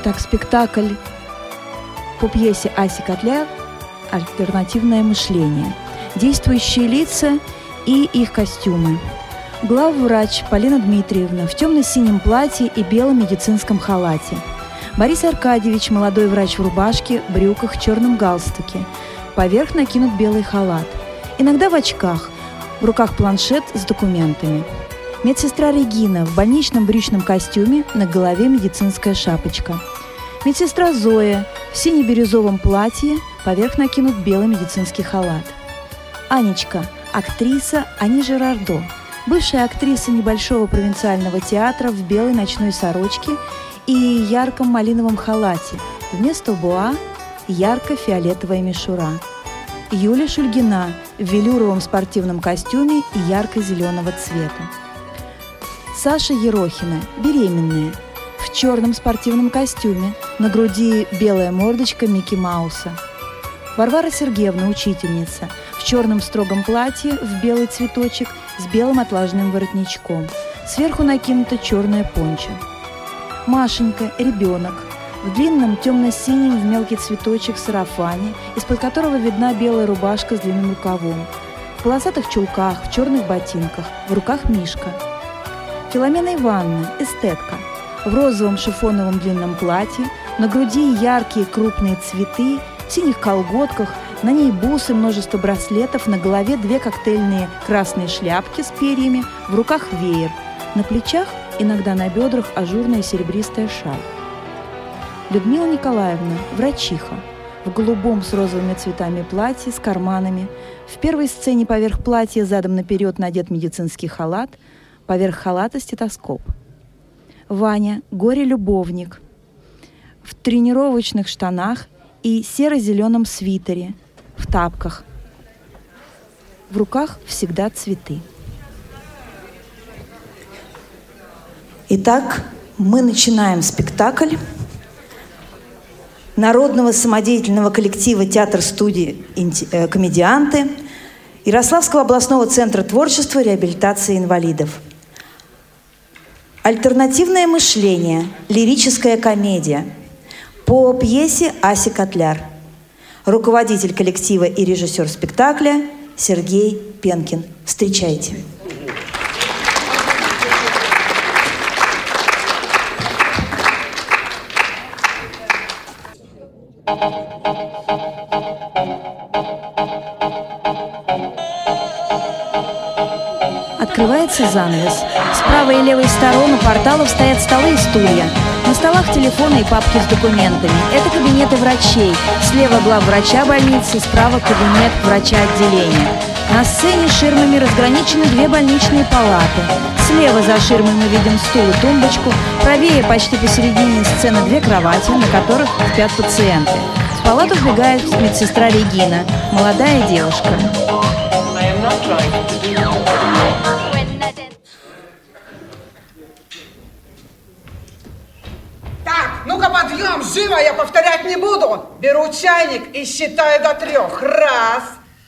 Итак, спектакль по пьесе Аси Котляр «Альтернативное мышление». Действующие лица и их костюмы. Главврач Полина Дмитриевна в темно-синем платье и белом медицинском халате. Борис Аркадьевич, молодой врач в рубашке, брюках, черном галстуке. Поверх накинут белый халат. Иногда в очках, в руках планшет с документами. Медсестра Регина в больничном брючном костюме, на голове медицинская шапочка. Медсестра Зоя в сине-бирюзовом платье, поверх накинут белый медицинский халат. Анечка – актриса Ани Жерардо, бывшая актриса небольшого провинциального театра в белой ночной сорочке и ярком малиновом халате, вместо буа – ярко-фиолетовая мишура. Юля Шульгина в велюровом спортивном костюме ярко-зеленого цвета. Саша Ерохина, беременная, черном спортивном костюме, на груди белая мордочка Микки Мауса. Варвара Сергеевна, учительница, в черном строгом платье, в белый цветочек, с белым отлаженным воротничком. Сверху накинута черная понча. Машенька, ребенок, в длинном темно-синем в мелкий цветочек сарафане, из-под которого видна белая рубашка с длинным рукавом. В полосатых чулках, в черных ботинках, в руках Мишка – Филомена Ивановна, эстетка, в розовом шифоновом длинном платье, на груди яркие крупные цветы, в синих колготках, на ней бусы, множество браслетов, на голове две коктейльные красные шляпки с перьями, в руках веер, на плечах, иногда на бедрах, ажурная серебристая шаль. Людмила Николаевна, врачиха, в голубом с розовыми цветами платье с карманами. В первой сцене поверх платья задом наперед надет медицинский халат – поверх халата стетоскоп. Ваня – горе-любовник, в тренировочных штанах и серо-зеленом свитере, в тапках. В руках всегда цветы. Итак, мы начинаем спектакль народного самодеятельного коллектива театр-студии э, «Комедианты» Ярославского областного центра творчества реабилитации инвалидов – Альтернативное мышление. Лирическая комедия. По пьесе Аси Котляр. Руководитель коллектива и режиссер спектакля Сергей Пенкин. Встречайте. Открывается занавес. Правой и левой стороны порталов стоят столы и стулья. На столах телефоны и папки с документами. Это кабинеты врачей. Слева глав врача больницы, справа кабинет врача отделения. На сцене ширмами разграничены две больничные палаты. Слева за ширмой мы видим стул и тумбочку. Правее, почти посередине сцены, две кровати, на которых спят пациенты. В палату вбегает медсестра Регина, молодая девушка. подъем, Беру чайник и считаю до трех. Раз,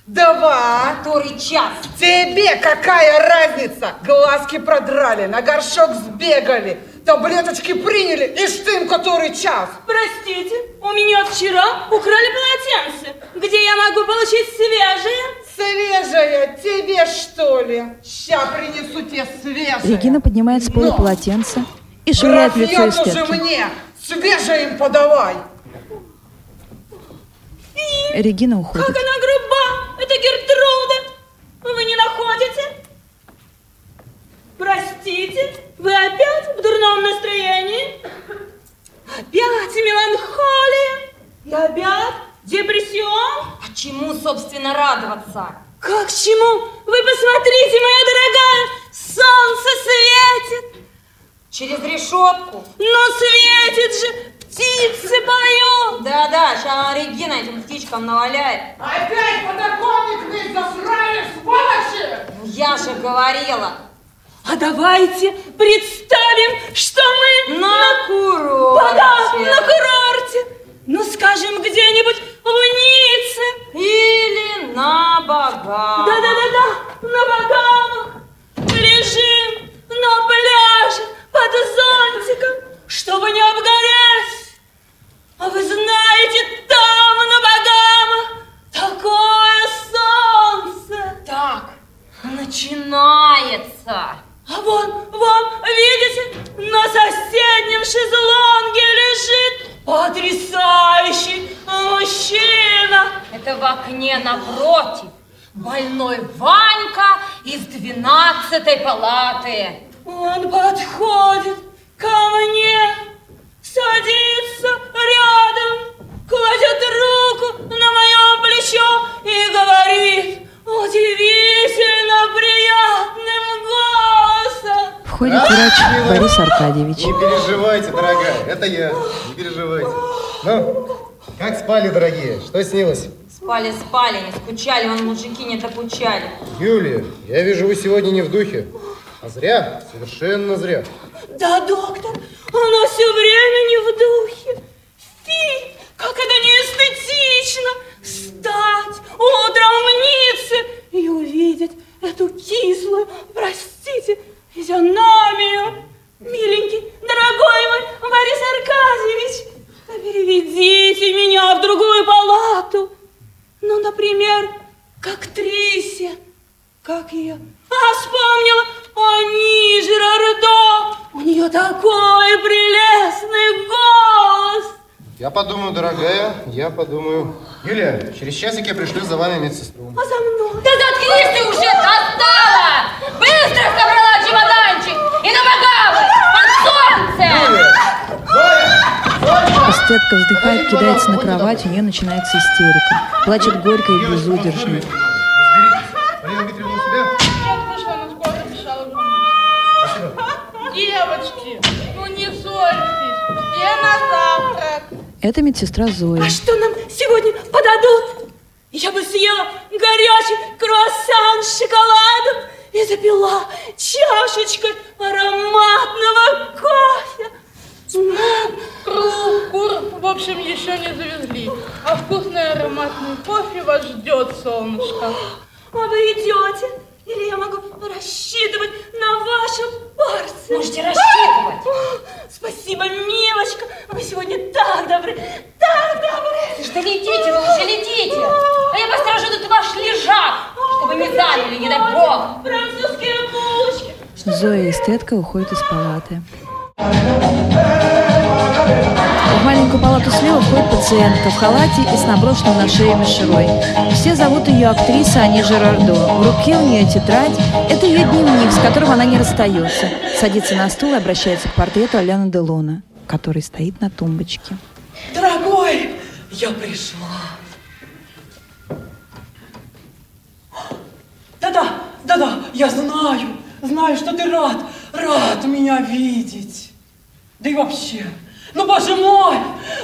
два. Который час? Тебе какая разница? Глазки продрали, на горшок сбегали, таблеточки приняли, и штым который час. Простите, у меня вчера украли полотенце. Где я могу получить свежее? Свежее тебе, что ли? Ща принесу тебе свежее. Регина поднимает с пола Но... полотенце и швыряет лицо эстетки. же мне! Свежее им подавай! Регина уходит. Как она груба! Это Гертруда! Вы не находите? Простите, вы опять в дурном настроении? Опять меланхолия? И опять депрессион? А чему, собственно, радоваться? Как чему? Вы посмотрите, моя дорогая, солнце светит! Через решетку. Но светит же, птицы поют. Да-да, сейчас Регина этим птичкам наваляет. Опять подоконник весь засрали, сволочи! Ну, я же говорила. А давайте представим, что мы на, на курорте. Да, на курорте. Ну, скажем, где-нибудь в Ницце. Или на Багамах. Да-да-да-да, на Багамах. Лежим на пляже под зонтиком, чтобы не обгореть. А вы знаете, там на богам такое солнце. Так, начинается. А вон, вон, видите, на соседнем шезлонге лежит потрясающий мужчина. Это в окне напротив. Больной Ванька из двенадцатой палаты. Он подходит, ко мне, садится рядом, кладет руку на мое плечо и говорит удивительно приятным голосом. Входит врач Борис Аркадьевич. Не переживайте, дорогая, это я. Не переживайте. Ну, как спали, дорогие? Что снилось? Спали, спали, не скучали, вон мужики не докучали. Юлия, я вижу, вы сегодня не в духе. А зря, совершенно зря. Да, доктор, она все время не в духе. Фи, как это неэстетично встать утром в и увидеть эту кислую, простите, физиономию. Миленький, дорогой мой Борис Аркадьевич, переведите меня в другую палату. Ну, например, к актрисе. Как ее? А, вспомнила, Ани Жирардо. У нее такой прелестный голос. Я подумаю, дорогая, я подумаю. Юлия, через часик я пришлю за вами медсестру. А за мной? Да заткнись ты уже, достала! Быстро собрала чемоданчик и на Багавы! Под солнце! Эстетка вздыхает, кидается на кровать, у нее начинается истерика. Плачет горько и безудержно. Разберитесь. Девочки, ну не ссорьтесь. Я на завтрак. Это медсестра Зоя. А что нам сегодня подадут? Я бы съела горячий круассан с шоколадом и запила чашечкой ароматного кофе. Круг, кур, в общем, еще не завезли. А вкусный ароматный кофе вас ждет, солнышко. А вы идете? Или я могу рассчитывать на вашу порцию? Можете рассчитывать. О, Спасибо, милочка. Вы сегодня так добры, так добры. Да летите, вы уже летите! А я посторожу тут ваш лежак, чтобы не заняли, не дай бог! Французские булочки. Зоя и эстетка уходят из палаты. В маленькую палату слева входит пациентка в халате и с наброшенной на шею мишерой. Все зовут ее актриса Ани Жерардо. В руке у нее тетрадь. Это ее дневник, с которым она не расстается. Садится на стул и обращается к портрету Аляна Делона, который стоит на тумбочке. Дорогой, я пришла. Да-да, да-да, я знаю, знаю, что ты рад, рад меня видеть. Да и вообще, ну, боже мой,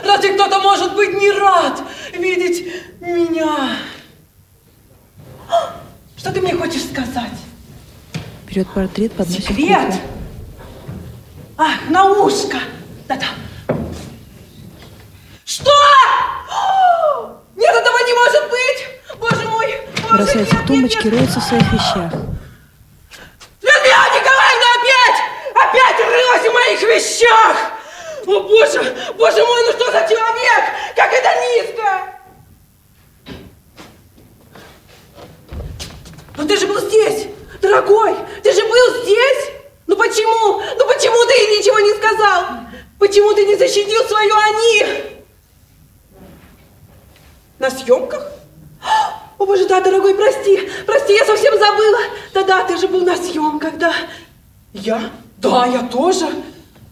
разве кто-то может быть не рад видеть меня? Что ты мне хочешь сказать? Берет портрет, подносит Секрет? уху. Ах, на ушко. Да-да. Что? Нет, этого не может быть! Боже мой! Боже, Бросается нет, к тумбочке, нет, нет. роется в своих вещах. Людмила Николаевна опять! Опять рылась в моих вещах! О, боже! Боже мой, ну что за человек? Как это низко! Но ты же был здесь, дорогой! Ты же был здесь! Ну почему? Ну почему ты ничего не сказал? Почему ты не защитил свою Ани? На съемках? О, боже, да, дорогой, прости, прости, я совсем забыла. Да-да, ты же был на съемках, да. Я? Да, я тоже.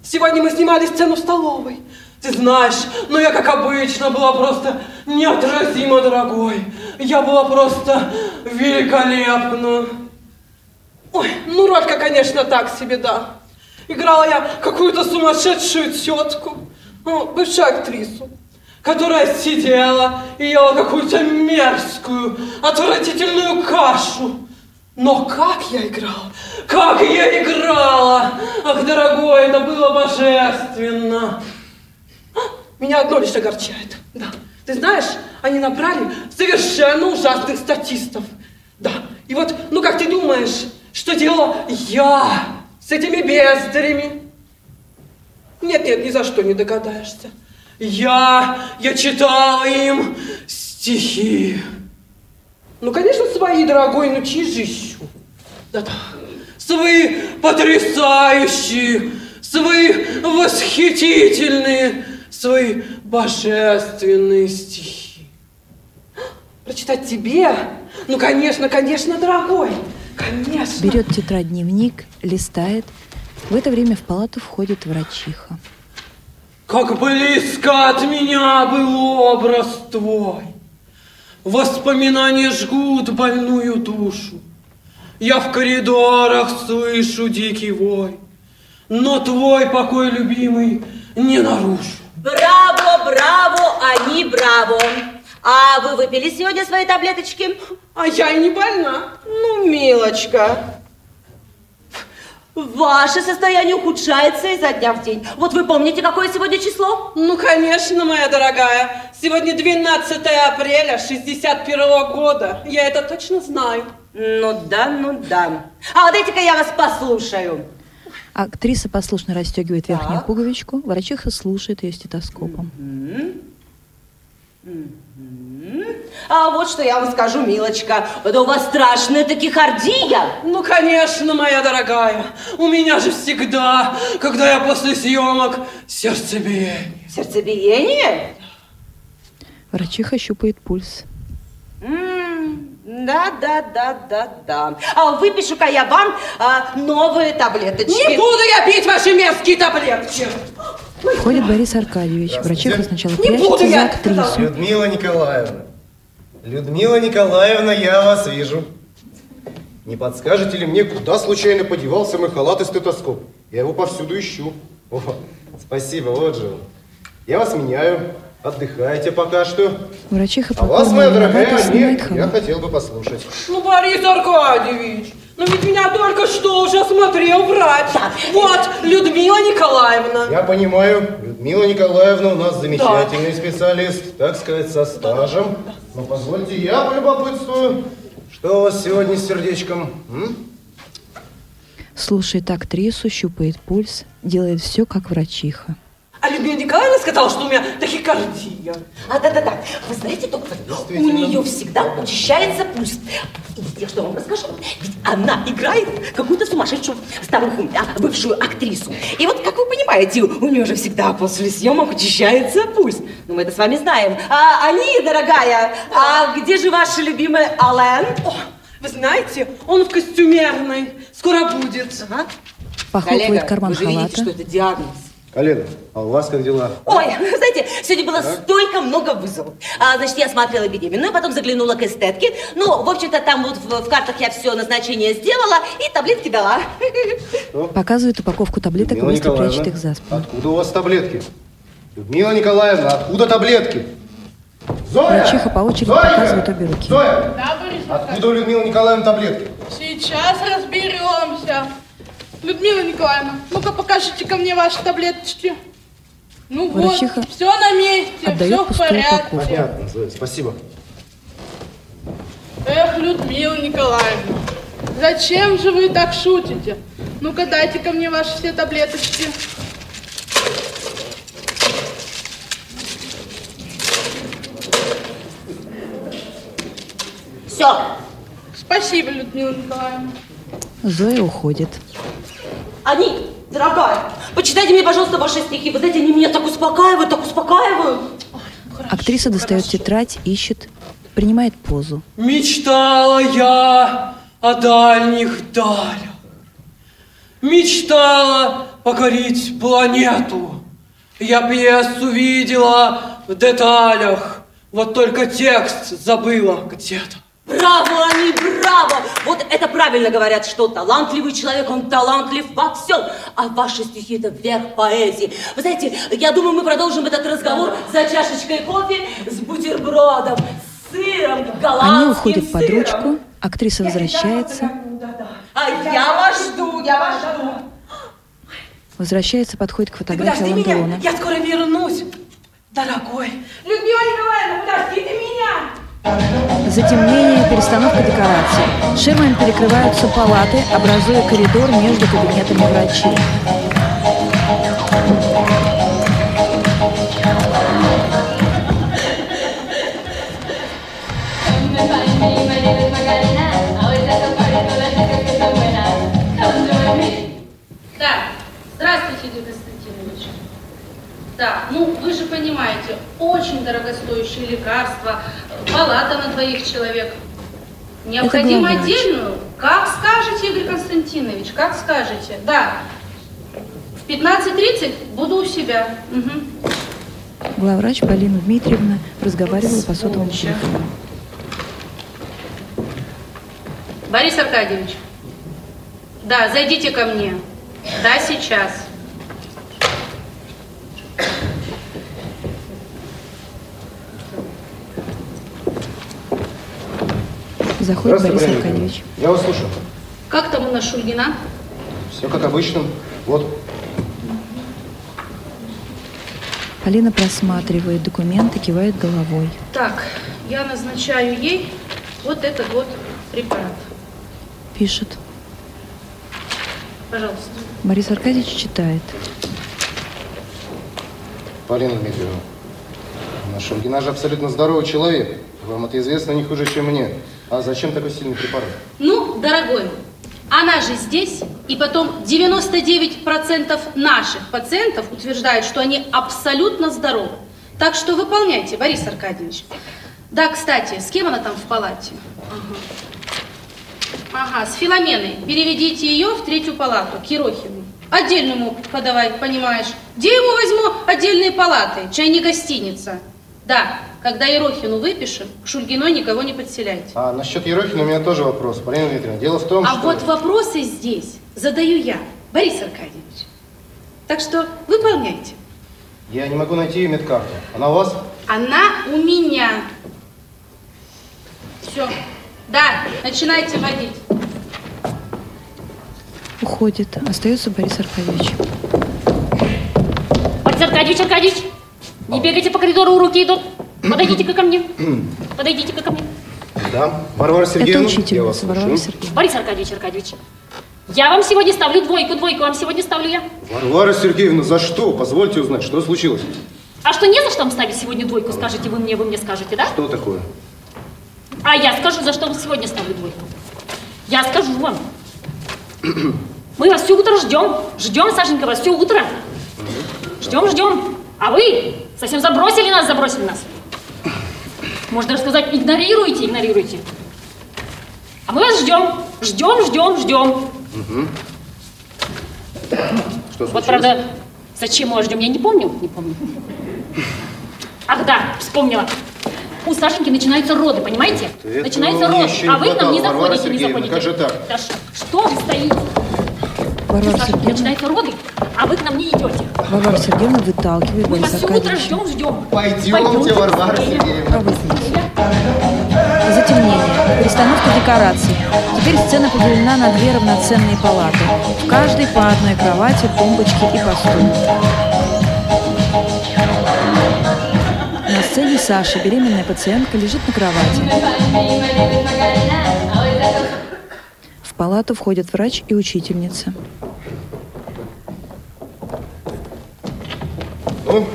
Сегодня мы снимали сцену в столовой. Ты знаешь, ну я, как обычно, была просто неотразимо дорогой. Я была просто великолепна. Ой, ну ролька, конечно, так себе, да. Играла я какую-то сумасшедшую тетку, ну, бывшую актрису, которая сидела и ела какую-то мерзкую, отвратительную кашу. Но как я играла? Как я играла! Ах, дорогой, это было божественно! Меня одно лишь огорчает. Да. Ты знаешь, они набрали совершенно ужасных статистов. Да. И вот, ну как ты думаешь, что делала я с этими бездарями? Нет, нет, ни за что не догадаешься. Я, я читала им стихи. Ну, конечно, свои, дорогой, ну чьи же еще? Да-да, свои потрясающие, свои восхитительные, свои божественные стихи. Прочитать тебе? Ну, конечно, конечно, дорогой. Конечно. Берет тетрадь-дневник, листает. В это время в палату входит врачиха. Как близко от меня был образ твой. Воспоминания жгут больную душу. Я в коридорах слышу дикий вой, но твой покой, любимый, не нарушу. Браво, браво, они браво. А вы выпили сегодня свои таблеточки? А я и не больна. Ну, милочка. Ваше состояние ухудшается изо дня в день. Вот вы помните, какое сегодня число? Ну, конечно, моя дорогая. Сегодня 12 апреля 61 года. Я это точно знаю. Ну да, ну да. А дайте-ка я вас послушаю. Актриса послушно расстегивает верхнюю пуговичку, врачиха слушает ее стетоскопом. А вот что я вам скажу, милочка. Да у вас страшная тахикардия. Ну, конечно, моя дорогая. У меня же всегда, когда я после съемок, сердцебиение. Сердцебиение? Врачиха щупает пульс. Да, да, да, да, да. А выпишу-ка я вам а, новые таблеточки. Не буду я пить ваши мерзкие таблетки. Входит Борис Аркадьевич. Врачиха сначала Не буду прячется за я. актрису. Людмила Николаевна. Людмила Николаевна, я вас вижу. Не подскажете ли мне, куда случайно подевался мой халат и стетоскоп? Я его повсюду ищу. О, спасибо, вот же он. Я вас меняю. Отдыхайте пока что. Врачиха А вас, моя дорогая, нет, я хотел бы послушать. Ну, Борис Аркадьевич, ну ведь меня только что уже осмотрел врач. Вот, Людмила Николаевна. Я понимаю, Людмила Николаевна у нас замечательный специалист, так сказать, со стажем. Но позвольте, я полюбопытствую, что у вас сегодня с сердечком? м? Слушает актрису, щупает пульс, делает все, как врачиха. А Людмила Николаевна сказала, что у меня тахикардия. А, да-да-да. Вы знаете, доктор, у нее всегда учащается пульс. И я что вам расскажу? Ведь она играет какую-то сумасшедшую старуху, а, бывшую актрису. И вот, как вы понимаете, у нее же всегда после съемок учащается пульс. Ну, мы это с вами знаем. А они, дорогая, а где же ваш любимый Ален? О, вы знаете, он в костюмерной. Скоро будет. Ага. Похлопывает карман вы же видите, халата. что это диагноз. Коллега, а у вас как дела? Ой, знаете, сегодня было столько много вызовов. А, значит, я смотрела беременную, потом заглянула к эстетке. Ну, в общем-то, там вот в, в картах я все назначение сделала и таблетки дала. Показывает упаковку таблеток и Людмила быстро Николаевна, прячет их за спину. Откуда у вас таблетки? Людмила Николаевна, откуда таблетки? Зоя! Врачиха по очереди Зоя! показывает обе руки. Зоя! Да, Борис Откуда у Людмилы Николаевны таблетки? Сейчас разберемся. Людмила Николаевна, ну-ка покажите ко мне ваши таблеточки. Ну Врачиха вот, все на месте, все в порядке. Понятно, Зоя, спасибо. Эх, Людмила Николаевна, зачем же вы так шутите? Ну-ка дайте ко мне ваши все таблеточки. Все. Спасибо, Людмила Николаевна. Зоя уходит. Они, дорогая, почитайте мне, пожалуйста, ваши стихи. Вы знаете, они меня так успокаивают, так успокаивают. Актриса достает тетрадь, ищет, принимает позу. Мечтала я о дальних далях. Мечтала покорить планету. Я пьесу видела в деталях. Вот только текст забыла где-то. Браво, они, браво! Вот это правильно говорят, что талантливый человек, он талантлив во всем. А ваши стихи – это верх поэзии. Вы знаете, я думаю, мы продолжим этот разговор за чашечкой кофе с бутербродом, с сыром, голландским Они уходят под сыром. ручку, актриса возвращается, А я вас жду, я вас жду. возвращается, подходит к фотографии Ландона. я скоро вернусь. Дорогой. Людмила Николаевна, подождите меня. Затемнение, перестановка декораций. Ширмами перекрываются палаты, образуя коридор между кабинетами врачей. Так, здравствуйте, Дюка que están buenas. Come понимаете, очень дорогостоящие лекарства, палата на двоих человек. Необходимо отдельную. Как скажете, Игорь Константинович, как скажете. Да. В 15.30 буду у себя. Мгм. Главврач Полина Дмитриевна разговаривала по сотовому телефону. Борис Аркадьевич. Да, зайдите ко мне. Да, сейчас. Заходит Борис Аркадьевич. Я вас слушаю. Как там у нас Шульгина? Все как обычно. Вот. Полина просматривает документы, кивает головой. Так, я назначаю ей вот этот вот препарат. Пишет. Пожалуйста. Борис Аркадьевич читает. Полина Дмитриевна, наш Шульгина же абсолютно здоровый человек. Вам это известно не хуже, чем мне. А зачем такой сильный препарат? Ну, дорогой, она же здесь, и потом 99% наших пациентов утверждают, что они абсолютно здоровы. Так что выполняйте, Борис Аркадьевич. Да, кстати, с кем она там в палате? Ага, ага с Филоменой. Переведите ее в третью палату, к Ему подавай, понимаешь. Где ему возьму отдельные палаты? Чай не гостиница. Да, когда Ерохину выпишем, к Шульгиной никого не подселяйте. А насчет Ерохина у меня тоже вопрос. Полина Дмитриевна, дело в том, А что... вот вопросы здесь задаю я, Борис Аркадьевич. Так что выполняйте. Я не могу найти ее медкарту. Она у вас? Она у меня. Все. Да, начинайте водить. Уходит. Остается Борис Аркадьевич. Борис Аркадьевич, Аркадьевич, не бегайте по коридору, у руки идут. Подойдите-ка ко мне. Подойдите-ка ко мне. Да. Варвара Это Сергеевна, я вас Варвара слушаю. Сергеевна. Борис Аркадьевич, Аркадьевич, я вам сегодня ставлю двойку, двойку вам сегодня ставлю я. Варвара Сергеевна, за что? Позвольте узнать, что случилось? А что, не за что вам ставить сегодня двойку, скажете вы мне, вы мне скажете, да? Что такое? А я скажу, за что вам сегодня ставлю двойку. Я скажу вам. Мы вас все утро ждем. Ждем, Сашенька, вас все утро. Ждем, ждем. А вы совсем забросили нас, забросили нас. Можно даже сказать, игнорируете, игнорируете. А мы вас ждем. Ждем, ждем, ждем. Что Вот, случилось? правда, зачем мы вас ждем, я не помню. Не помню. Ах, да, вспомнила. У Сашеньки начинаются роды, понимаете? Этого начинаются мне роды, а не вы к нам не заходите, не Сергеевна, заходите. как же так? Да что вы стоите? Варвара Сергеевна, начинаются роды, а вы к нам не идете. Варвара Сергеевна выталкивает Мы вас утро ждем, ждем. Пойдемте, Варвара Сергеевна. Затемнение. Перестановка декораций. Теперь сцена поделена на две равноценные палаты. В каждой по одной кровати, тумбочке и посту. На сцене Саша, беременная пациентка, лежит на кровати. В палату входят врач и учительница. Ну,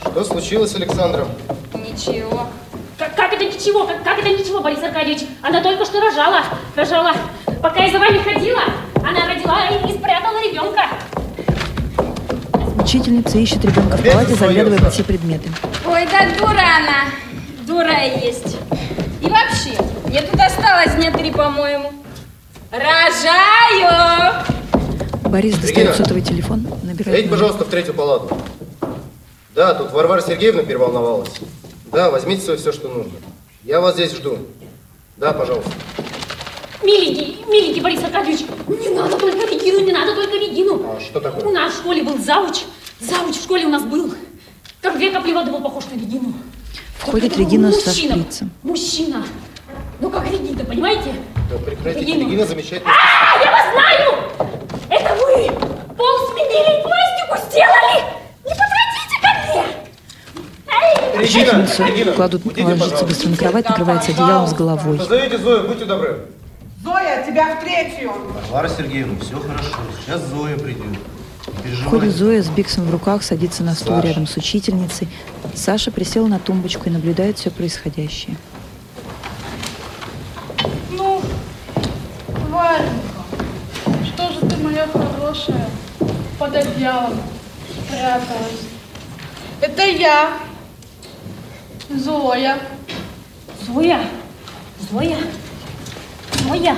что случилось, Александра? Ничего. Как, как это ничего? Как, как это ничего, Борис Аркадьевич? Она только что рожала. Рожала. Пока я за вами ходила, она родила и, и спрятала ребенка. Учительница ищет ребенка в палате, заглядывая под все предметы. Ой, да дура она. Дура есть. И вообще, мне тут осталось дня три, по-моему. Рожаю! Борис достает сотовый телефон, набирает номер. пожалуйста, в третью палату. Да, тут Варвара Сергеевна переволновалась. Да, возьмите свое все, что нужно. Я вас здесь жду. Да, пожалуйста. Миленький, миленький Борис Аркадьевич, не надо только Регину, не надо только Регину. А что такое? У нас в школе был завуч. Завуч в школе у нас был. Как две капли воды был похож на Регину. Входит Регина со мужчина. шприцем. Мужчина. Ну как Регина, понимаете? Да прекратите, Регина. Регина замечательно. А, я вас знаю! Это вы! Пол сменили и пластику сделали! Не подходите ко мне! Эй! Регина, Регина, кладут, ложится быстро на кровать, накрывается одеялом с головой. Позовите Зою, будьте добры. Зоя, тебя в третью. Варвара Сергеевна, все хорошо. Сейчас Зоя придет. Входит. Зоя с Биксом в руках, садится на стул Саша. рядом с учительницей. Саша присел на тумбочку и наблюдает все происходящее. Ну, Варенька, что же ты, моя хорошая, под одеялом спряталась? Это я, Зоя. Зоя, Зоя, Зоя.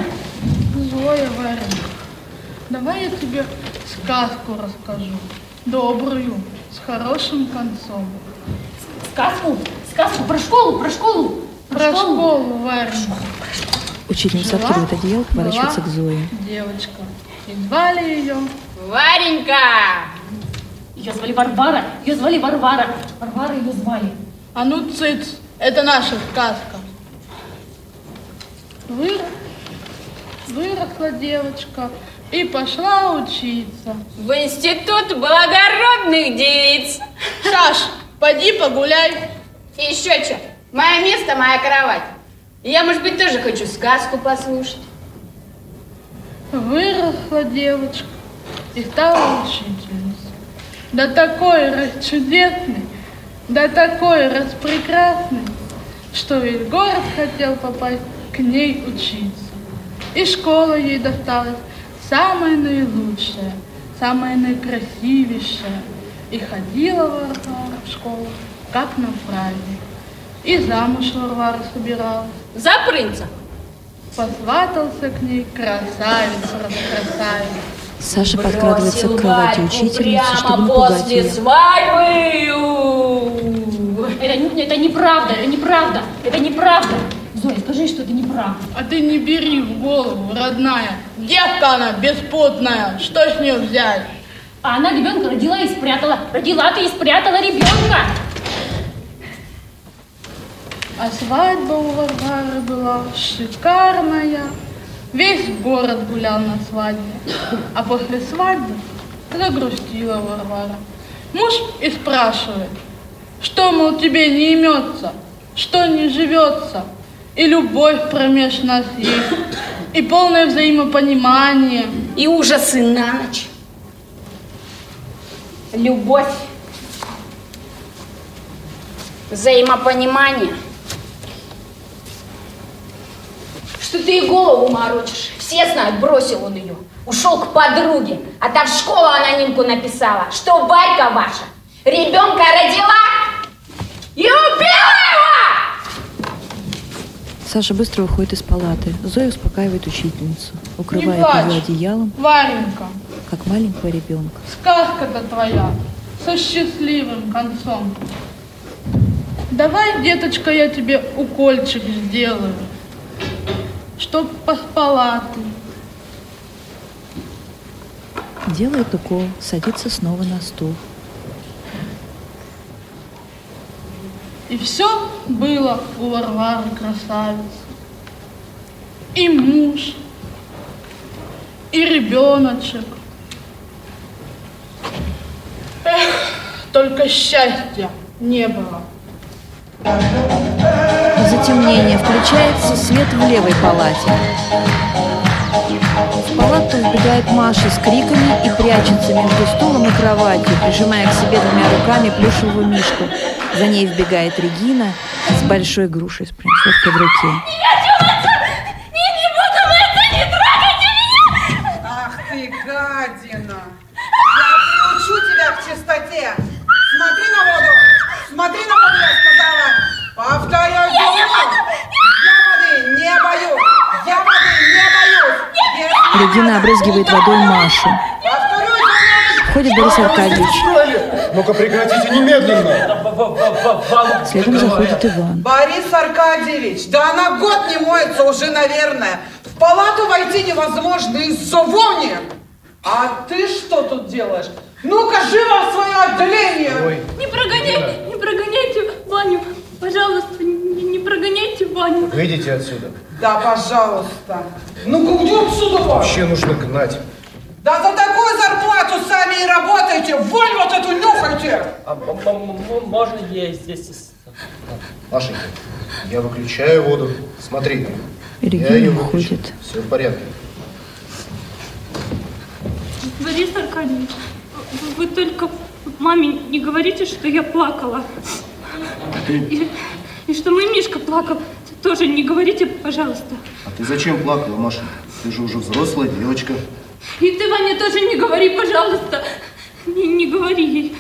Зоя, Варенька, давай я тебе сказку расскажу. Добрую, с хорошим концом. Сказку, сказку про школу, про школу. Про школу, Варенька. Учительница Жила, откидывает одеяло, поворачивается к Зое. Девочка. И звали ее Варенька! Ее звали Варвара, ее звали Варвара. Варвара ее звали. А ну, цыц, это наша сказка. Вырос, выросла девочка и пошла учиться. В институт благородных девиц. Саш, поди погуляй. И еще что? Мое место, моя кровать. Я, может быть, тоже хочу сказку послушать. Выросла девочка и стала учительницей. Да такой расчудесный, да такой распрекрасный, что весь город хотел попасть к ней учиться. И школа ей досталась самая наилучшая, самая наикрасивейшая. И ходила Варвара в школу, как на праздник. И замуж Варвара собиралась. За принца. Посватался к ней красавец, раскрасавец. Саша подкрадывается к кровати Бросил учительницы, чтобы прямо напугать после ее. свадьбы. Это, не- это неправда, это неправда, это неправда. Зоя, скажи, что это неправда. А ты не бери в голову, родная. Девка она беспутная. Что с нее взять? А она ребенка родила и спрятала. Родила ты и спрятала ребенка. А свадьба у Варвары была шикарная. Весь город гулял на свадьбе. А после свадьбы загрустила Варвара. Муж и спрашивает, что, мол, тебе не имется, что не живется, и любовь промеж нас есть, и полное взаимопонимание. И ужасы на ночь. Любовь. Взаимопонимание. Что ты ей голову морочишь? Все знают, бросил он ее. Ушел к подруге, а та в школу анонимку написала, что Варька ваша ребенка родила и убила его! Саша быстро выходит из палаты. Зоя успокаивает учительницу, укрывает ее одеялом, Варенька, как маленького ребенка. сказка-то твоя со счастливым концом. Давай, деточка, я тебе укольчик сделаю, чтоб поспала ты. Делает укол, садится снова на стул. И все было у Варвары красавицы. И муж, и ребеночек. Эх, только счастья не было. Затемнение. Включается свет в левой палате. В палату вбегает Маша с криками и прячется между стулом и кроватью, прижимая к себе двумя руками плюшевую мишку. За ней вбегает Регина с большой грушей с принцовкой в руке. Ах ты, гадина! Я приучу тебя к чистоте! Смотри на воду! Смотри на воду, я сказала! Повторяю, Я воды не боюсь! Я воды не боюсь! Если Регина обрызгивает водой Машу. Входит Борис Аркадьевич. Ну-ка прекратите немедленно! Следом заходит Иван. Борис Аркадьевич, да она год не моется уже, наверное. В палату войти невозможно из-за вони. А ты что тут делаешь? Ну-ка, живо в свое отделение! Ой, Не прогоняйте, не прогоняйте Ваню. Пожалуйста, не, не прогоняйте Ваню. выйдите отсюда. Да, пожалуйста. Ну-ка, где отсюда? Вообще нужно гнать. Да за такую зарплату сами и работаете! Вонь вот эту нюхайте! А м- м- можно я здесь... Машенька, я выключаю воду. Смотри, И я Регина ее выключу. уходит. Все в порядке. Борис Аркадьевич, вы только маме не говорите, что я плакала. И, и что мой Мишка плакал. Тоже не говорите, пожалуйста. А ты зачем плакала, Машенька? Ты же уже взрослая девочка. И ты, Ваня, тоже не говори, пожалуйста. Не, не говори ей.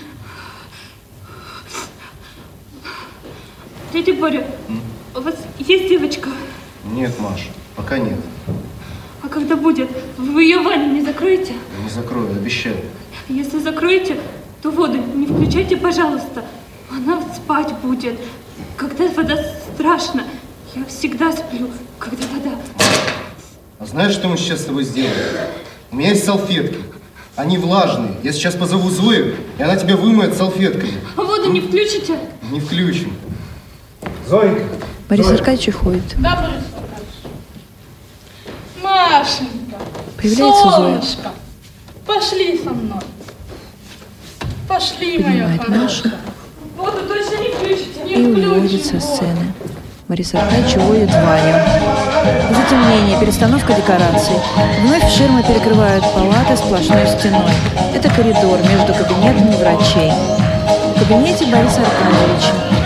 Дядя Боря, у вас есть девочка? Нет, Маш, пока нет. А когда будет, вы ее Ваню не закроете? Не закрою, обещаю. Если закроете, то воду не включайте, пожалуйста. Она спать будет. Когда вода страшно. Я всегда сплю, когда вода. А знаешь, что мы сейчас с тобой сделаем? У меня есть салфетки. Они влажные. Я сейчас позову Зою, и она тебя вымоет салфеткой. А воду не включите? Не включим. Зойка! Борис Аркадьевич уходит. Да, Борис Аркадьевич. Машенька, Появляется Зоя. солнышко, пошли со мной. Пошли, моя Поднимает Машу хорошая. Воду и уводит включим, со сцены. Борис Аркадьевич уводит Ваню. Затемнение, перестановка декораций. Вновь ширмы перекрывают палаты сплошной стеной. Это коридор между кабинетами врачей. В кабинете Бориса Аркадьевича.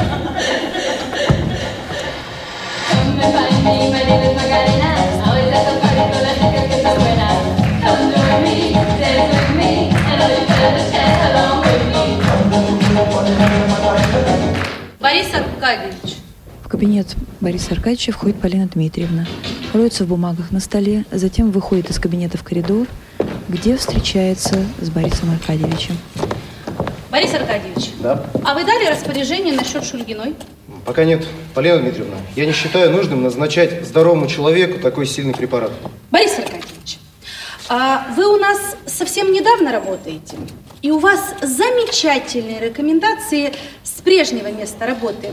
Аркадьевич, В кабинет Бориса Аркадьевича входит Полина Дмитриевна. Роется в бумагах на столе, затем выходит из кабинета в коридор, где встречается с Борисом Аркадьевичем. Борис Аркадьевич, Да? а вы дали распоряжение насчет Шульгиной? Пока нет. Полина Дмитриевна, я не считаю нужным назначать здоровому человеку такой сильный препарат. Борис Аркадьевич, а вы у нас совсем недавно работаете, и у вас замечательные рекомендации прежнего места работы.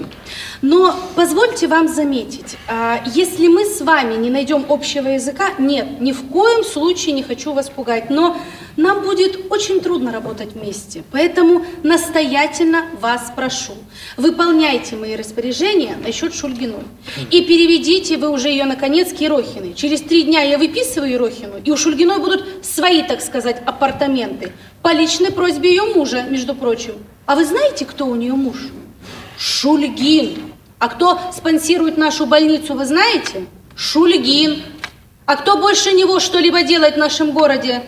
Но позвольте вам заметить, а, если мы с вами не найдем общего языка, нет, ни в коем случае не хочу вас пугать, но нам будет очень трудно работать вместе. Поэтому настоятельно вас прошу, выполняйте мои распоряжения насчет Шульгиной. И переведите вы уже ее, наконец, к Ерохиной. Через три дня я выписываю Ерохину, и у Шульгиной будут свои, так сказать, апартаменты. По личной просьбе ее мужа, между прочим. А вы знаете, кто у нее муж? Шульгин. А кто спонсирует нашу больницу, вы знаете? Шульгин. А кто больше него что-либо делает в нашем городе?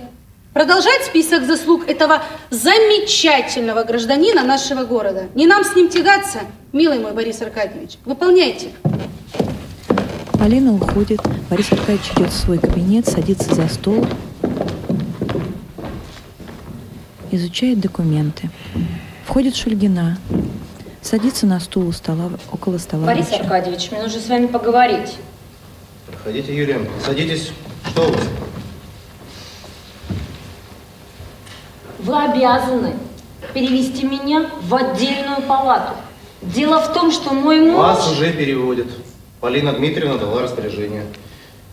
Продолжать список заслуг этого замечательного гражданина нашего города. Не нам с ним тягаться, милый мой Борис Аркадьевич. Выполняйте. Полина уходит, Борис Аркадьевич идет в свой кабинет, садится за стол, изучает документы. Входит Шульгина, садится на стул у стола, около стола Борис врача. Аркадьевич, мне нужно с вами поговорить. Проходите, Юлия. Садитесь. Что у вас? Вы обязаны перевести меня в отдельную палату. Дело в том, что мой муж... Вас уже переводят. Полина Дмитриевна дала распоряжение.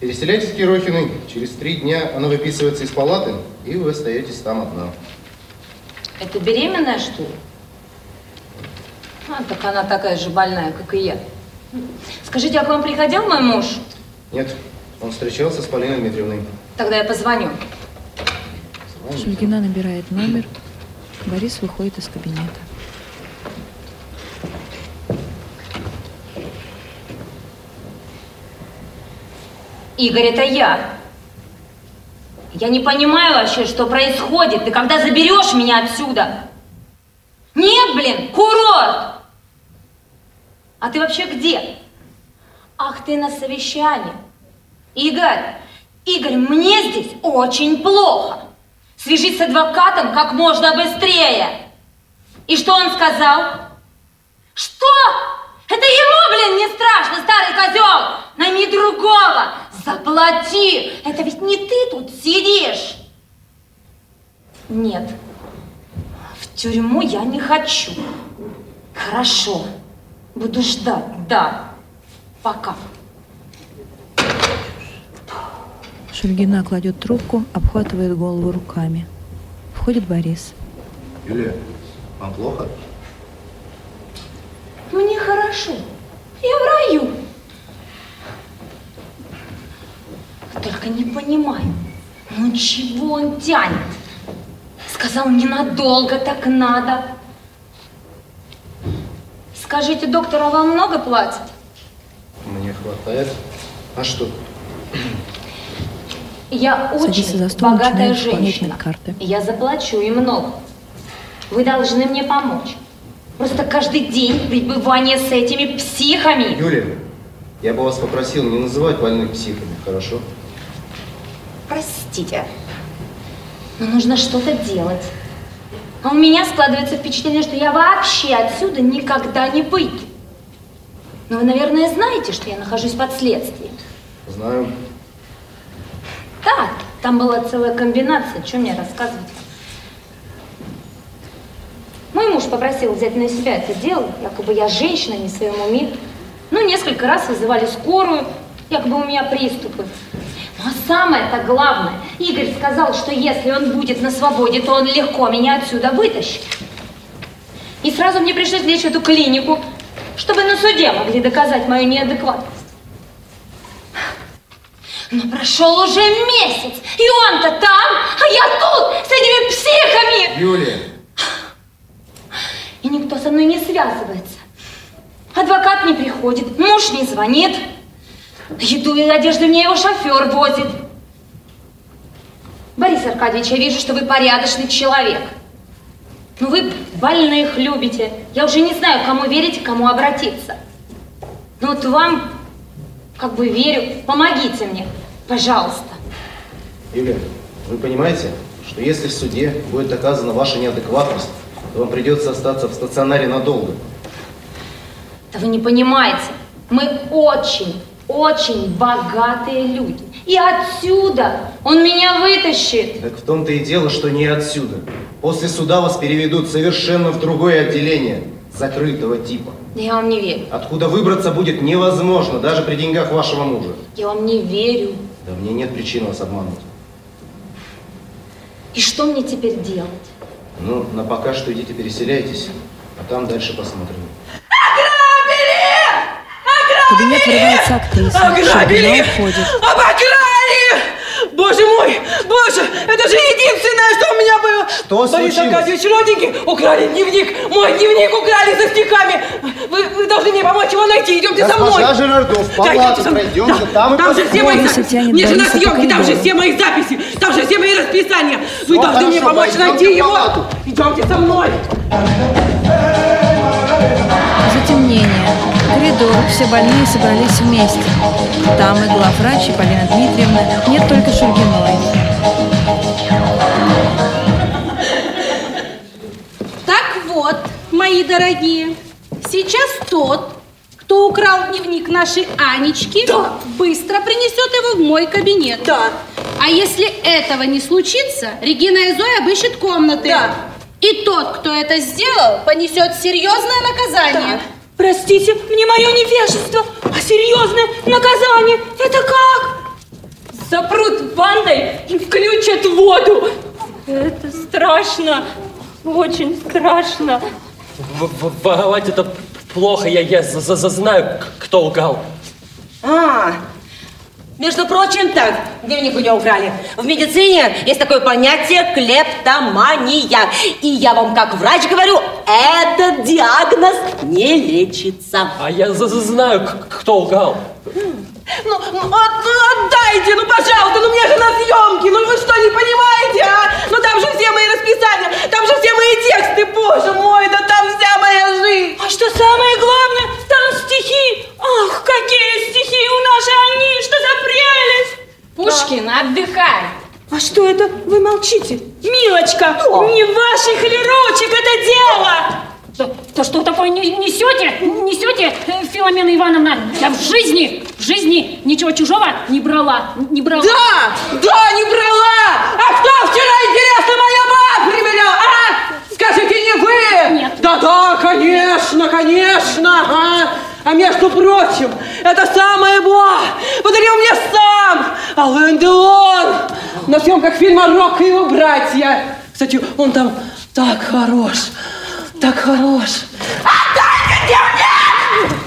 Переселяйтесь к Ерохиной. Через три дня она выписывается из палаты, и вы остаетесь там одна. Это беременная, что ли? А, так она такая же больная, как и я. Скажите, а к вам приходил мой муж? Нет, он встречался с Полиной Дмитриевной. Тогда я позвоню. Шульгина набирает номер, Борис выходит из кабинета. Игорь, это я. Я не понимаю вообще, что происходит. Ты когда заберешь меня отсюда? Нет, блин, курорт! А ты вообще где? Ах, ты на совещании. Игорь, Игорь, мне здесь очень плохо. Свяжись с адвокатом как можно быстрее. И что он сказал? Что? Это ему, блин, не страшно, старый козел! Найми другого! Заплати! Это ведь не ты тут сидишь! Нет, в тюрьму я не хочу. Хорошо, буду ждать, да. Пока. Шульгина кладет трубку, обхватывает голову руками. Входит Борис. Юлия, вам плохо? Мне хорошо. Я в раю. Только не понимаю, ну чего он тянет? Сказал, ненадолго так надо. Скажите, доктор, а вам много платят? Мне хватает. А что? Я очень за стол, богатая женщина. медкарты. Я заплачу и много. Вы должны мне помочь. Просто каждый день пребывание с этими психами. Юлия, я бы вас попросил не называть больных психами, хорошо? Простите, но нужно что-то делать. А у меня складывается впечатление, что я вообще отсюда никогда не выйду. Но вы, наверное, знаете, что я нахожусь под следствием. Знаю. Да, там была целая комбинация, что мне рассказывать. Мой муж попросил взять на себя это дело, якобы я женщина, не в своем уме. Ну, несколько раз вызывали скорую, якобы у меня приступы. Ну, а самое-то главное, Игорь сказал, что если он будет на свободе, то он легко меня отсюда вытащит. И сразу мне пришлось лечь в эту клинику, чтобы на суде могли доказать мою неадекватность. Но прошел уже месяц, и он-то там, а я тут, с этими психами. Юлия, И никто со мной не связывается. Адвокат не приходит, муж не звонит. Еду и одежду мне его шофер возит. Борис Аркадьевич, я вижу, что вы порядочный человек. Но вы больных любите. Я уже не знаю, кому верить, к кому обратиться. Ну вот вам как бы верю. Помогите мне, пожалуйста. Юлия, вы понимаете, что если в суде будет доказана ваша неадекватность, то вам придется остаться в стационаре надолго. Да вы не понимаете, мы очень, очень богатые люди. И отсюда он меня вытащит. Так в том-то и дело, что не отсюда. После суда вас переведут совершенно в другое отделение, закрытого типа. Да я вам не верю. Откуда выбраться будет невозможно, даже при деньгах вашего мужа. Я вам не верю. Да мне нет причин вас обмануть. И что мне теперь делать? Ну, на пока что идите переселяйтесь, а там дальше посмотрим. В кабинет врывается актриса. Ограбили! Обокрали! Боже мой! Боже! Это же единственное, что у меня было! Что Борис случилось? Аркадьевич, родненький, украли дневник! Мой дневник украли со стихами! Вы, вы должны мне помочь его найти! Идемте со мной! Госпожа Жирардов, в Да, палату мной. пройдемте, Да, там и там же все мои записи! Мне же на съемки, там же все мои записи! Там же все мои расписания! Вы Всё должны мне хорошо, помочь пойдемте найти его! Идемте со мной! Затемнение. Коридор. Все больные собрались вместе. Там и главврач, и Полина Дмитриевна. Нет только Шульгиной. Так вот, мои дорогие, сейчас тот, кто украл дневник нашей Анечки, Да. быстро принесет его в мой кабинет. Да. А если этого не случится, Регина и Зоя обыщут комнаты. Да. И тот, кто это сделал, понесет серьезное наказание. Простите мне мое невежество, а серьезное наказание это как? Запрут ванной и включат воду. Это страшно, очень страшно. В- в- Воровать это плохо, я, я за- за- знаю, кто лгал. А, между прочим, так, дневник у него украли. В медицине есть такое понятие клептомания. И я вам как врач говорю, этот диагноз не лечится. А я знаю, кто лгал. Ну, ну, от- ну, отдайте, ну, пожалуйста, ну, мне же на съемки, ну, вы что, не понимаете, а? Ну, там же все мои расписания, там же все мои тексты, боже мой, да там вся моя жизнь. А что самое главное, там стихи. Ах, какие стихи у нашей Ани, что за прелесть. Пушкин, отдыхай. А что это вы молчите? Милочка, не ваших ли ручек это дело? То что такое не- несете? Несете, э, Филомена Ивановна? Я в жизни, в жизни ничего чужого не брала, не брала. Да, да, не брала! А кто вчера, интересно, моя мать примерял, а? Скажите, не вы? Нет. Да-да, конечно, конечно, а? А между прочим, это самое Буа подарил мне сам Ален Делон на съемках фильма «Рок и его братья». Кстати, он там так хорош, так хорош.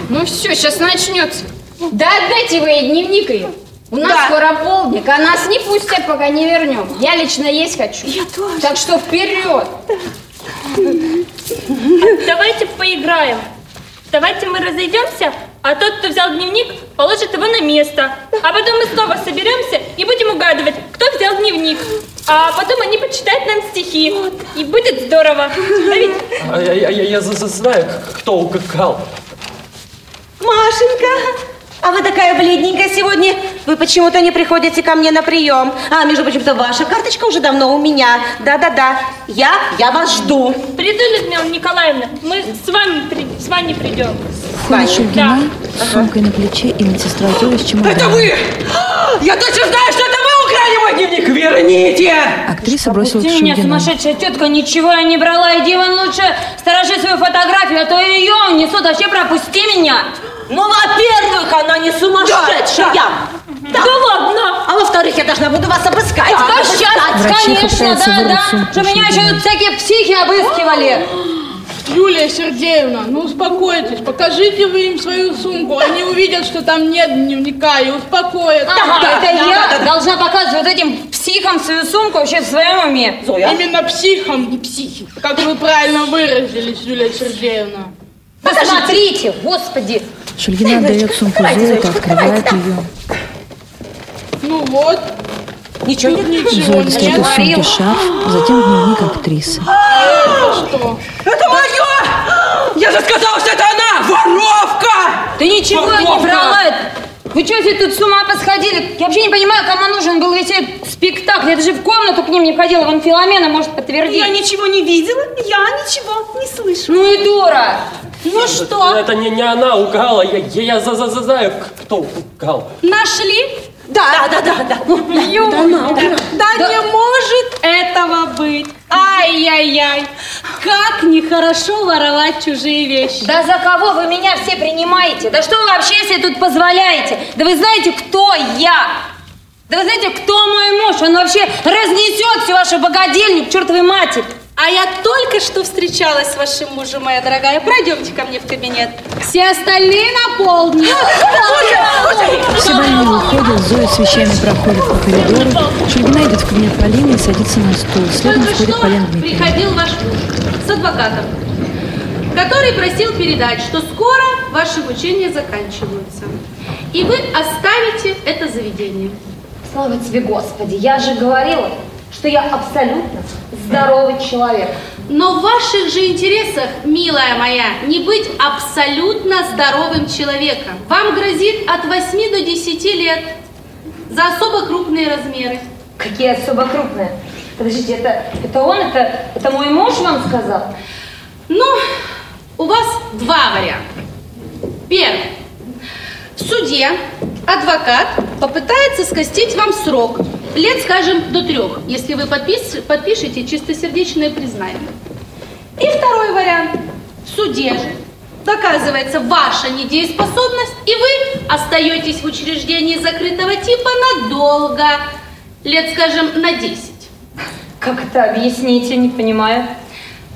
Ну все, сейчас начнется. Да отдайте вы ей дневник ее. У нас Да. скоро полдник, а нас не пустят, пока не вернем. Я лично есть хочу. Я тоже. Так что вперед. Давайте поиграем. Давайте мы разойдемся, а тот, кто взял дневник, положит его на место. А потом мы снова соберемся и будем угадывать, кто взял дневник. А потом они почитают нам стихи. И будет здорово. Да? А Я, я, я, я знаю, кто укакал. Машенька, а вы такая бледненькая сегодня. Вы почему-то не приходите ко мне на прием. А, между прочим-то, ваша карточка уже давно у меня. Да-да-да. Я, я вас жду. Приду, Людмила Николаевна. Мы с вами, при- с вами придем. Входит Шульгина с сумкой на плече, и медсестра Зоя с чемоданом. Это вы! Я точно знаю, что это вы украли мой дневник! Верните! Актриса бросилась к Пусти меня, Шульгину. сумасшедшая тетка, ничего я не брала. Иди вон лучше сторожи свою фотографию, а то ее унесут. Вообще пропусти меня. Ну, во-первых, она не сумасшедшая. Да, ладно. А во-вторых, я должна буду вас обыскать. Да, сейчас, Врачи конечно, да, да. Что меня еще тут всякие психи обыскивали. Юлия Сергеевна, ну успокойтесь, покажите вы им свою сумку, они увидят, что там нет дневника и успокоятся. Ага, это я должна показывать вот этим психам свою сумку вообще в своем уме. Именно психом и психи, как вы правильно выразились, Юлия Сергеевна. Посмотрите, господи. Шульгина отдает сумку Зое, та открывает ее. Ну вот. Ничего нет, ничего. Зоя достает из сумки шарф, затем дневник актрисы. Это что? Это мое! Я же сказал, что это она! Воровка! Ты ничего не брала. Вы что все тут с ума посходили? Я вообще не понимаю, кому нужен был весь этот спектакль. Я даже в комнату к ним не входила. Вон Филомена может подтвердить. Я ничего не видела, я ничего не слышу. Ну и дура. Ну что, Это не, не она украла, я, я, я за, за, за- знаю, кто украл. нашли? Да, да, да, да. Да, Юля, да, да, да. не может этого быть. Ай-яй-яй, как нехорошо воровать чужие вещи. Да за кого вы меня все принимаете? Да что вы вообще себе тут позволяете? Да вы знаете, кто я? Да вы знаете, кто мой муж? Он вообще разнесет всю вашу богадельню к чертовой матери. А я только что встречалась с вашим мужем, моя дорогая. Пройдемте ко мне в кабинет. Все остальные на. Все больные уходят, Зоя с вещами проходит по коридору. Шульгина идет в кабинет Полины и садится на стул. Следом Только входит что Полина Дмитриевна. приходил ваш муж с адвокатом, который просил передать, что скоро ваши обучения заканчиваются. И вы оставите это заведение. Слава тебе, Господи, я же говорила, что я абсолютно здоровый человек. Но в ваших же интересах, милая моя, не быть абсолютно здоровым человеком. Вам грозит от 8 до 10 лет за особо крупные размеры. Какие особо крупные. Подождите, это, это он, это, это мой муж вам сказал? Ну, у вас два варианта. Первый. В суде адвокат попытается скостить вам срок. Лет, скажем, до трех, если вы подпис- подпишете чистосердечное признание. И второй вариант. В суде же доказывается ваша недееспособность, и вы остаетесь в учреждении закрытого типа надолго. Лет, скажем, на 10. Как это объясните, не понимаю.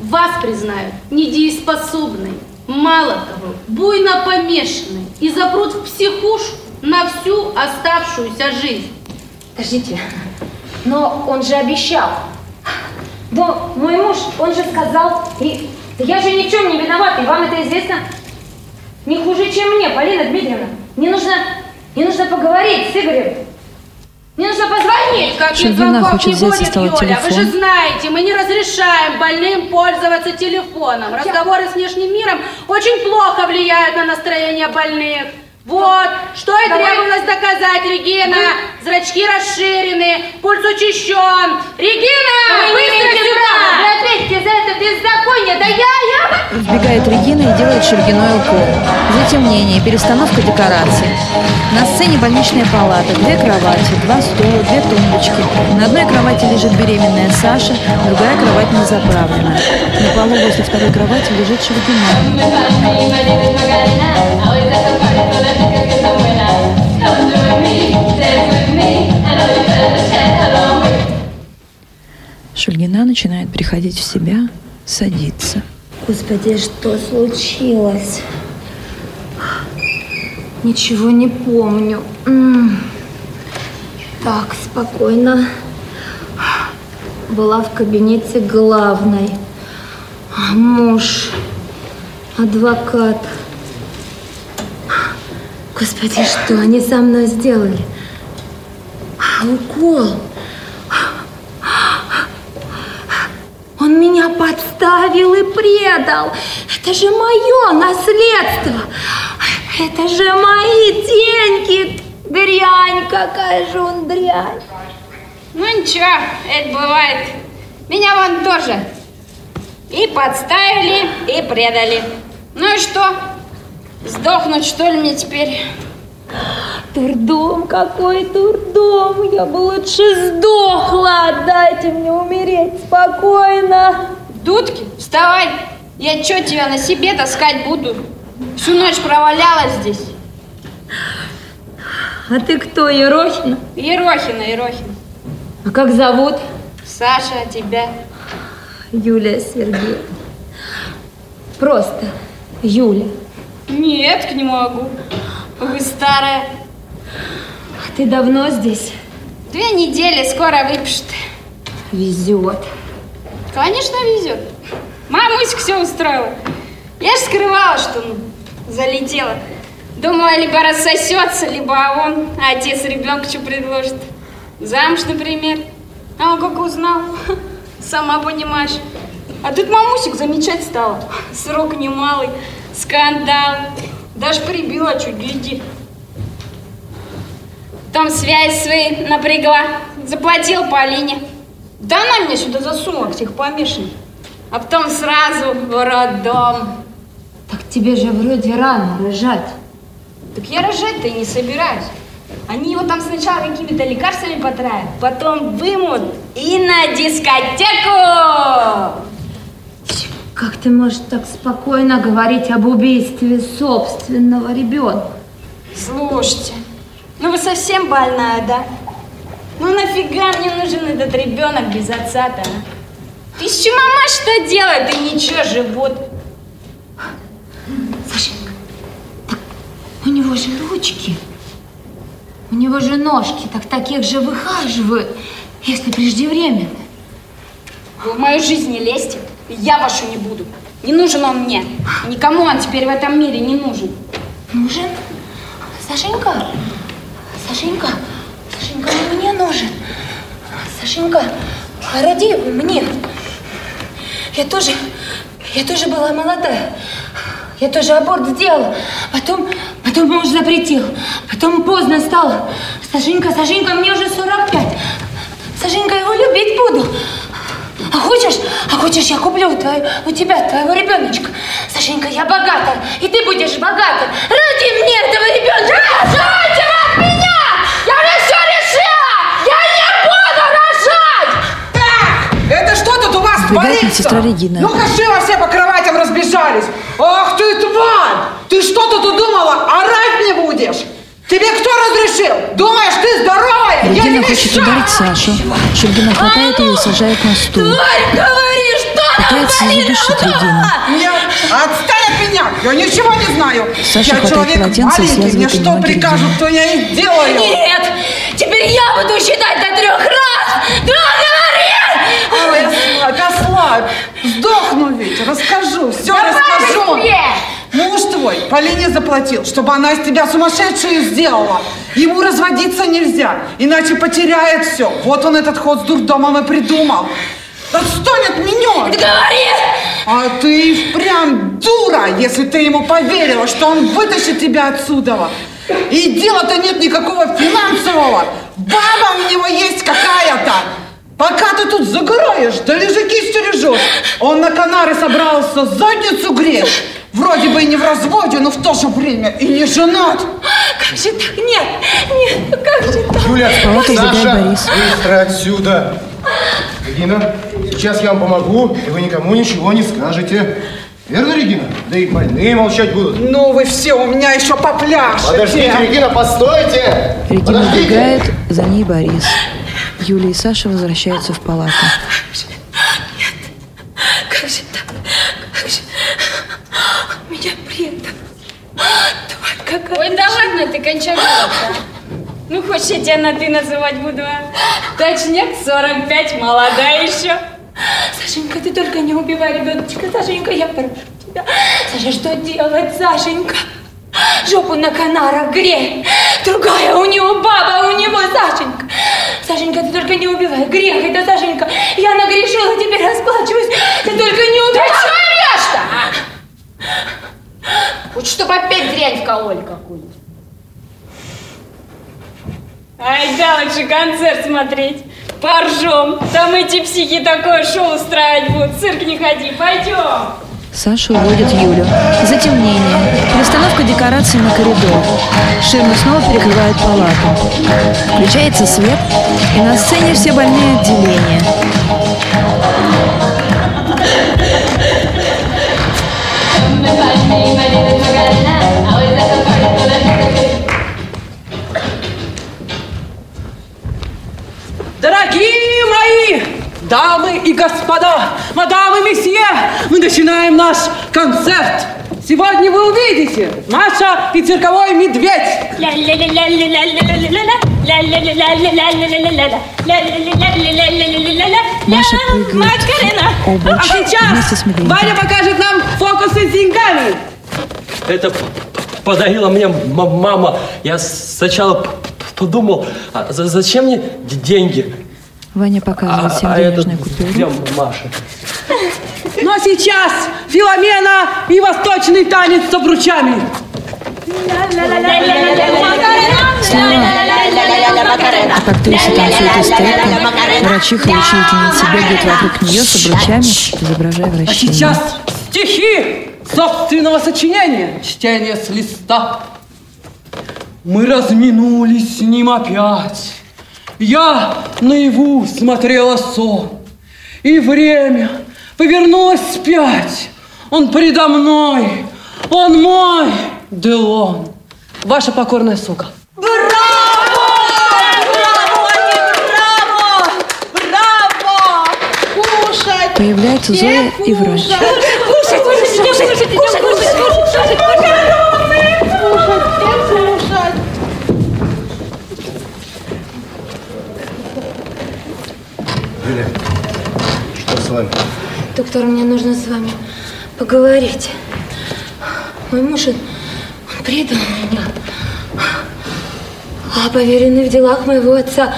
Вас признают недееспособной, мало того, буйно помешанной и запрут в психушку на всю оставшуюся жизнь. Подождите, но он же обещал. Но мой муж, он же сказал, и да я же ни в чем не виноват, и вам это известно не хуже, чем мне, Полина Дмитриевна. Мне нужно, мне нужно поговорить с Игорем. Мне нужно позвонить. Никаких Шульгина звонков хочет не взять со будет, стола Юля. Вы же телефон. знаете, мы не разрешаем больным пользоваться телефоном. Разговоры с внешним миром очень плохо влияют на настроение больных. Вот, что и Давай. требовалось доказать, Регина. Зрачки расширены, пульс учащен. Регина, Вы быстро права. Вы сюда! ответите за это беззаконие. Да я, я... Вбегает Регина и делает Шульгиной укол. Затемнение, перестановка декораций. На сцене больничная палата, две кровати, два стула, две тумбочки. На одной кровати лежит беременная Саша, другая кровать не заправлена. На полу возле второй кровати лежит Шульгина. Шульгина начинает приходить в себя, садится. Господи, что случилось? Ничего не помню. Так, спокойно. Была в кабинете главной. Муж, адвокат. Господи, что они со мной сделали? Укол. Он меня подставил и предал. Это же мое наследство. Это же мои деньги. Дрянь, какая же он дрянь. Ну ничего, это бывает. Меня вон тоже и подставили, и предали. Ну и что? Сдохнуть, что ли, мне теперь? Турдом, какой турдом! Я бы лучше сдохла! Дайте мне умереть спокойно! Дудки, вставай! Я что, тебя на себе таскать буду? Всю ночь провалялась здесь. А ты кто, Ерохина? Ерохина, Ерохина. А как зовут? Саша, а тебя? Юлия Сергеевна. Просто Юля. Нет, не могу. Вы старая. А ты давно здесь? Две недели, скоро выпишет. Везет. Конечно, везет. Мамуська все устроила. Я же скрывала, что ну, залетела. Думала, либо рассосется, либо он, а отец ребенка что предложит. Замуж, например. А он как узнал, сама понимаешь. А тут мамусик замечать стала. Срок немалый, скандал. Даже прибила чуть, гляди. Там связь свои напрягла. Заплатил Полине. Да она меня сюда засунула, к тех помешанных. А потом сразу в роддом. Так тебе же вроде рано рожать. Так я рожать-то и не собираюсь. Они его там сначала какими-то лекарствами потравят, потом вымут и на дискотеку! Как ты можешь так спокойно говорить об убийстве собственного ребенка? Слушайте, ну вы совсем больная, да? Ну нафига мне нужен этот ребенок без отца-то, а? Ищу мама что делает, и ничего, живут. Сашенька, так у него же ручки, у него же ножки, так таких же выхаживают, если преждевременно. Вы в мою жизнь не лезьте, я вашу не буду. Не нужен он мне. Никому он теперь в этом мире не нужен. Нужен? Сашенька, Сашенька, Сашенька, он мне нужен. Сашенька, роди мне. Я тоже, я тоже была молодая. Я тоже аборт сделала. Потом, потом муж запретил. Потом поздно стало. Сашенька, Сашенька, мне уже 45. Сашенька, я его любить буду. А хочешь, а хочешь, я куплю твою, у тебя твоего ребеночка. Сашенька, я богата, и ты будешь богата. Ради мне этого ребенка. Рожайте от меня! Я уже все решила! Я не буду рожать! Так, это что тут у вас творится? Ну-ка, живо все по кроватям разбежались. Ах ты, тварь! Ты что тут удумала? Орать не будешь? Тебе кто разрешил? Думаешь, ты здоровая? Я Регина тебе хочет ща- ударить Сашу. Шульгина хватает ее и сажает на стул. Тварь, говори, что Пытается задушить Регину. Нет, отстань от меня! Я ничего не знаю! Саша я хватает человек полотенце и маленький, мне что ноги прикажут, то я и сделаю! Нет, теперь я буду считать до трех раз. Да, говори! Ой, ослабь, ослабь! Сдохну ведь, расскажу, все Давай расскажу! быстрее! Муж твой Полине заплатил, чтобы она из тебя сумасшедшую сделала. Ему разводиться нельзя, иначе потеряет все. Вот он этот ход с дурдомом и придумал. Отстань от меня! Говори! А ты впрямь дура, если ты ему поверила, что он вытащит тебя отсюда. И дела-то нет никакого финансового. Баба у него есть какая-то. Пока ты тут загораешь, да лежаки стережешь. Он на Канары собрался задницу греть. Вроде бы и не в разводе, но в то же время и не женат. Как же так? Нет, нет, как же так? Юля, палату Саша, вбегает Борис. быстро отсюда. Регина, сейчас я вам помогу, и вы никому ничего не скажете. Верно, Регина? Да и больные молчать будут. Ну вы все, у меня еще попляшете. Подождите, Регина, постойте! Регина Подождите! вбегает, за ней Борис. Юля и Саша возвращаются в палату. Как же так? Как Тварь какая. Ой, да ладно, ты кончай Ну, хочешь, я тебя на ты называть буду, а? Точняк, 45, молодая еще. Сашенька, ты только не убивай ребеночка. Сашенька, я прошу тебя. Саша, что делать, Сашенька? Жопу на канарах грей. Другая у него баба, у него Сашенька. Сашенька, ты только не убивай. Грех это, Сашенька. Я нагрешила, теперь расплачиваюсь. Ты только не убивай. Да что орешь-то, а? Какую. Ай, да, лучше концерт смотреть. Поржем. Там эти психи такое шоу устраивать будут. В цирк не ходи, пойдем. Саша уводит Юлю. Затемнение. Перестановка декораций на коридор. Ширма снова перекрывает палату. Включается свет, и на сцене все больные отделения. Мы начинаем наш концерт. Сегодня вы увидите Маша и цирковой медведь. Маша прыгает обруч А сейчас. Ваня покажет нам фокусы с деньгами. Это подарила мне мама. Я сначала подумал, а за- зачем мне деньги? Ваня показывает всем а денежные купюры. для Маши. А сейчас Филомена и восточный танец с обручами. Как актриса танцует эстетка, врачиха и учительница бегают вокруг нее с обручами, изображая А вращение. сейчас стихи собственного сочинения. Чтение с листа. Мы разминулись с ним опять. Я наяву смотрела сон. И время повернулось вспять. Он предо мной. Он мой. Делон. Ваша покорная сука. Появляются Зоя и врач. Кушать, кушать, кушать, кушать, кушать, кушать, Юля, что с вами? Доктор, мне нужно с вами поговорить. Мой муж, он, он предал меня. А поверенный в делах моего отца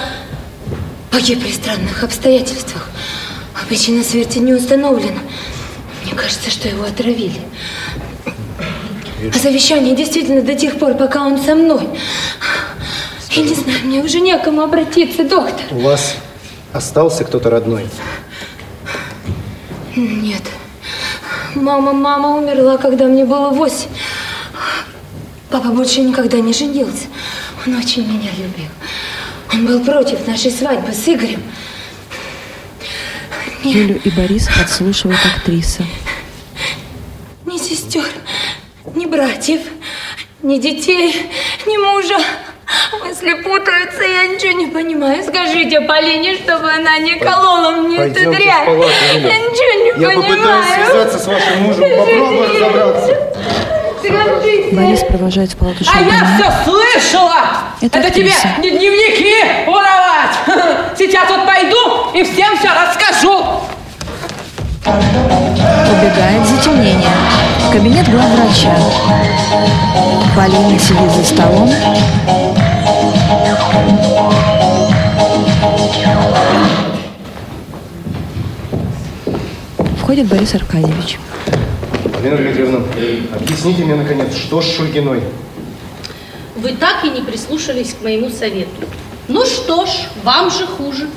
погиб при странных обстоятельствах. А причина смерти не установлена. Мне кажется, что его отравили. А завещание действительно до тех пор, пока он со мной. Я не знаю, мне уже некому обратиться, доктор. У вас остался кто-то родной? Нет. Мама, мама умерла, когда мне было восемь. Папа больше никогда не женился. Он очень меня любил. Он был против нашей свадьбы с Игорем. Юлю и Борис подслушивает актриса. Ни сестер, ни братьев, ни детей, ни мужа. Мысли путаются, я ничего не понимаю. Скажите Полине, чтобы она не колола мне эту Пойдемте в дрянь. палату. Я ничего не Я понимаю. попытаюсь связаться с вашим мужем, попробую разобраться. Скажите. Борис провожает в палату А я все слышала! Это Это тебе не дневники воровать! Сейчас вот пойду и всем все расскажу! Убегает затемнение. Кабинет главврача. Полина сидит за столом. Входит Борис Аркадьевич. Полина Дмитриевна, объясните мне, наконец, что с Шульгиной? Вы так и не прислушались к моему совету. Ну что ж, вам же хуже.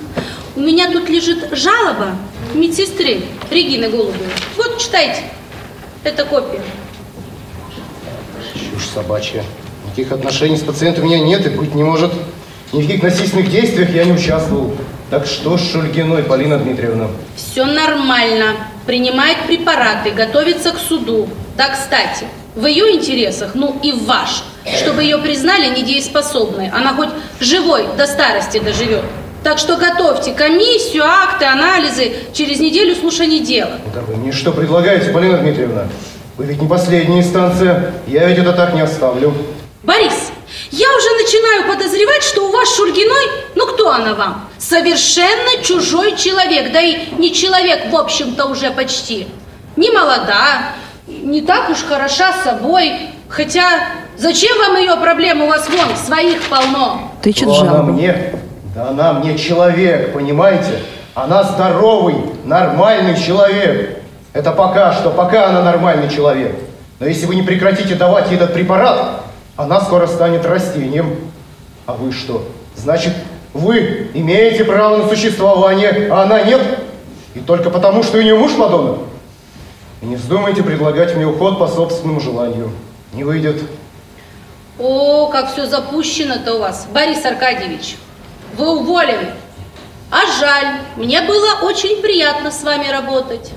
У меня тут лежит жалоба медсестры Регины Голубевой. Вот, читайте. Это копия. Чушь собачья. Никаких отношений с пациентом у меня нет и быть не может. Ни в каких насильственных действиях я не участвовал. Так что с Шульгиной, Полина Дмитриевна? Все нормально. Принимает препараты, готовится к суду. Да, кстати, в ее интересах, ну и в ваших, чтобы ее признали недееспособной. Она хоть живой до старости доживет. Так что готовьте комиссию, акты, анализы. Через неделю слушание дела. Да вы мне что предлагаете, Полина Дмитриевна? Вы ведь не последняя инстанция. Я ведь это так не оставлю. Борис, я уже начинаю подозревать, что у вас с Шульгиной, ну кто она вам? Совершенно чужой человек, да и не человек, в общем-то, уже почти. Не молода, не так уж хороша собой, хотя зачем вам ее проблемы, у вас вон своих полно. Тычет Что она жалобу. мне? Да она мне человек, понимаете? Она здоровый, нормальный человек. Это пока что, пока она нормальный человек. Но если вы не прекратите давать ей этот препарат, Она скоро станет растением. А вы что? Значит, вы имеете право на существование, а она нет? И только потому, что у нее муж Мадонна? И не вздумайте предлагать мне уход по собственному желанию. Не выйдет. О, как все запущено-то у вас, Борис Аркадьевич. Вы уволены. А жаль, мне было очень приятно с вами работать.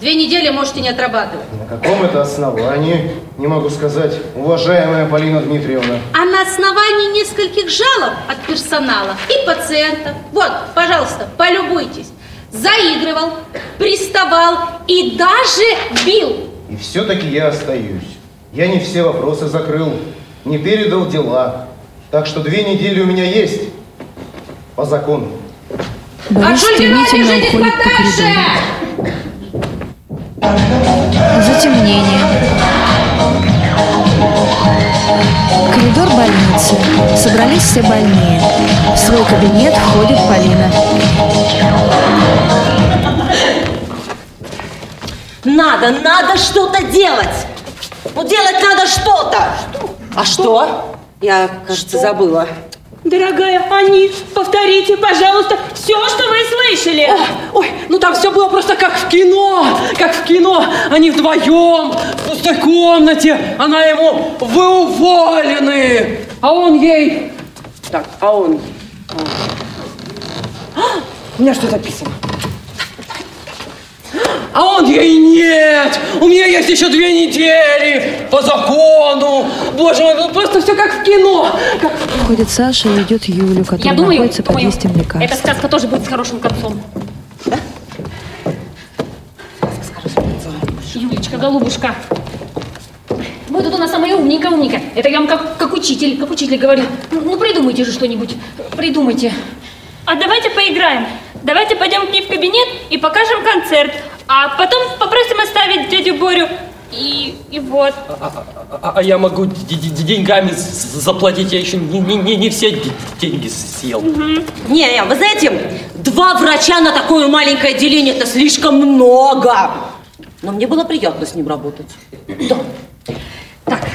Две недели можете не отрабатывать. На каком это основании, не могу сказать, уважаемая Полина Дмитриевна. А на основании нескольких жалоб от персонала и пациентов. Вот, пожалуйста, полюбуйтесь. Заигрывал, приставал и даже бил. И все-таки я остаюсь. Я не все вопросы закрыл, не передал дела. Так что две недели у меня есть по закону. Борис стремительно уходит по коридору. Затемнение. Коридор больницы. Собрались все больные. В свой кабинет входит Полина. Надо, надо что-то делать. Ну, делать надо что-то. А что? Я, кажется, забыла. Дорогая Ани, повторите, пожалуйста, все, что вы слышали. Ой, ну там все было просто как в кино, как в кино. Они вдвоем в пустой комнате. Она ему, вы уволены. А он ей... Так, а он... А, у меня что записано? А он ей нет! У меня есть еще две недели по закону! Боже мой, ну просто все как в кино! Как... Входит Саша и идет Юлю, Я которая думаю, находится под думаю, действием лекарств. эта сказка тоже будет с хорошим концом. Юлечка, голубушка. Вы тут у нас самая умненькая, умненькая. Это я вам как, как учитель, как учитель говорю. Ну, ну, придумайте же что-нибудь. Придумайте. А давайте поиграем. Давайте пойдем к ней в кабинет и покажем концерт. А потом попросим оставить дядю Борю. И, и вот. А, а я могу д- д- деньгами заплатить, я еще не, не- не- не все деньги съел. Не, не, вы знаете, два врача на такое маленькое отделение это слишком много. Но мне было приятно с ним работать. Да. Так,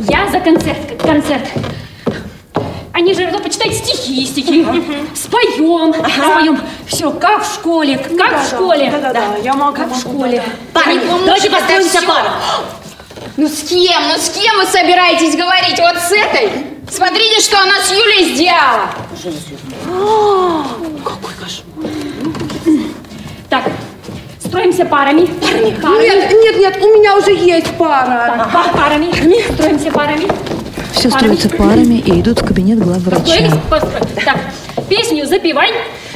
я за концерт. Концерт. Они же ну, почитать стихи, стихи. Споем, споем. Все, как в школе, как в школе. Да-да-да, я могу. Как в школе. Парни, давайте построимся парой. Ну с кем? Ну с кем вы собираетесь говорить? Вот с этой? Смотрите, что она с Юлей сделала. Так, строимся парами. Парами. Нет, нет, нет, у меня уже есть пара. Так, пар- парами. Строимся парами. Все строятся парами и идут в кабинет главврача. Так, песню запивай.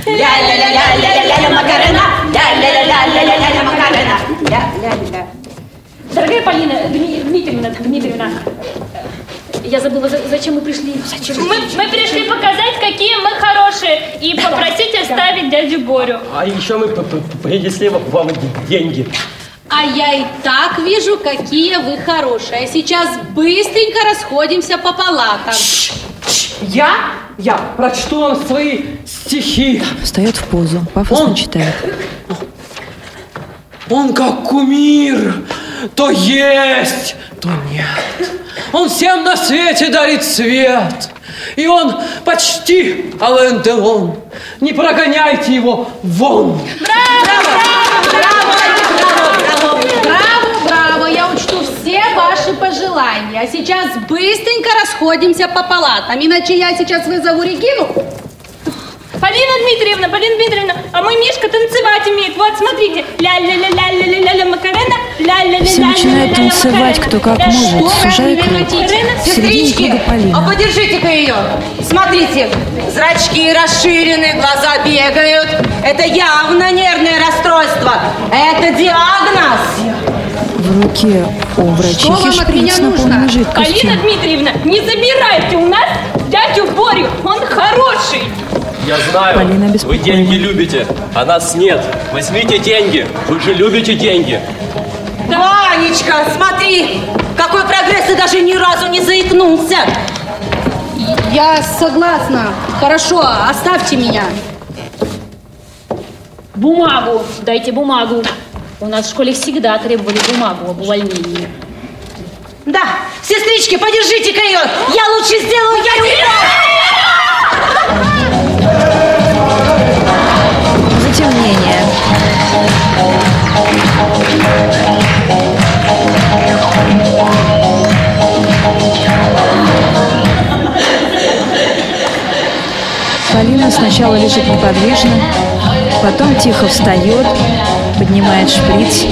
Ля-ля-ля-ля-ля-ля-ля Макарена, ля-ля-ля-ля-ля-ля Макарена, ля-ля-ля. Дорогая Полина Дми- Дмитриевна, Дмитриевна, я забыла, за- зачем мы пришли. Зачем? Мы, мы пришли показать, какие мы хорошие, и попросить оставить дядю Борю. А еще мы принесли вам деньги. А я и так вижу, какие вы хорошие. А сейчас быстренько расходимся по палатам. Я? Я прочту вам свои стихи. Встает в позу, пафосно Он- читает. Он как кумир, то есть, то нет. Он всем на свете дарит свет. И он почти Ален Делон. Не прогоняйте его вон. Браво, браво, я учту все пожелания. А сейчас быстренько расходимся по палатам, иначе я сейчас вызову Регину. Полина Дмитриевна, Полина Дмитриевна, а мой Мишка танцевать умеет. Вот, смотрите. Ля-ля-ля-ля-ля-ля-ля Макарена, ля-ля-ля-ля-ля-ля-ля Все начинают танцевать, кто как может, сужая круг. круга а подержите-ка ее. Смотрите, зрачки расширены, глаза бегают. Это явно нервное расстройство. Это диагноз. В руке у Что вам от меня шприц наполненной Полина жидкостью. Дмитриевна, не забирайте у нас дядю Борю, он хороший. Я знаю, Полина вы деньги любите, а нас нет. Возьмите деньги, вы же любите деньги. Ванечка, смотри, какой прогресс, ты даже ни разу не заикнулся. Я согласна. Хорошо, оставьте меня. Бумагу, дайте бумагу. У нас в школе всегда требовали бумагу об увольнении. Да, сестрички, подержите-ка ее. Я лучше сделаю, я не Затемнение. Полина сначала лежит неподвижно, потом тихо встает, поднимает шприц.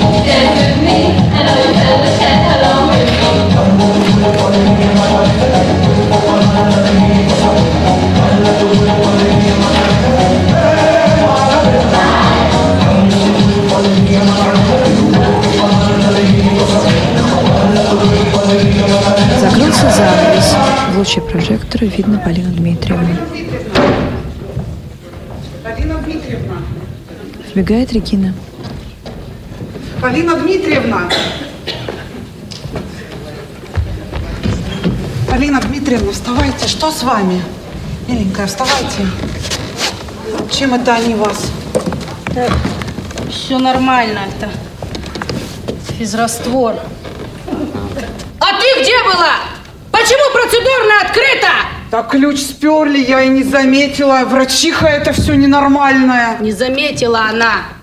Закрылся занавес. В луче прожектора видно Полину Дмитриевну. Полина Дмитриевна. Вбегает Регина. Полина Дмитриевна. Полина Дмитриевна, вставайте. Что с вами? Миленькая, вставайте. Чем это они вас? Все нормально, это физраствор. А ты где была? Почему процедурно открыта? Так ключ сперли, я и не заметила. Врачиха это все ненормальное. Не заметила она.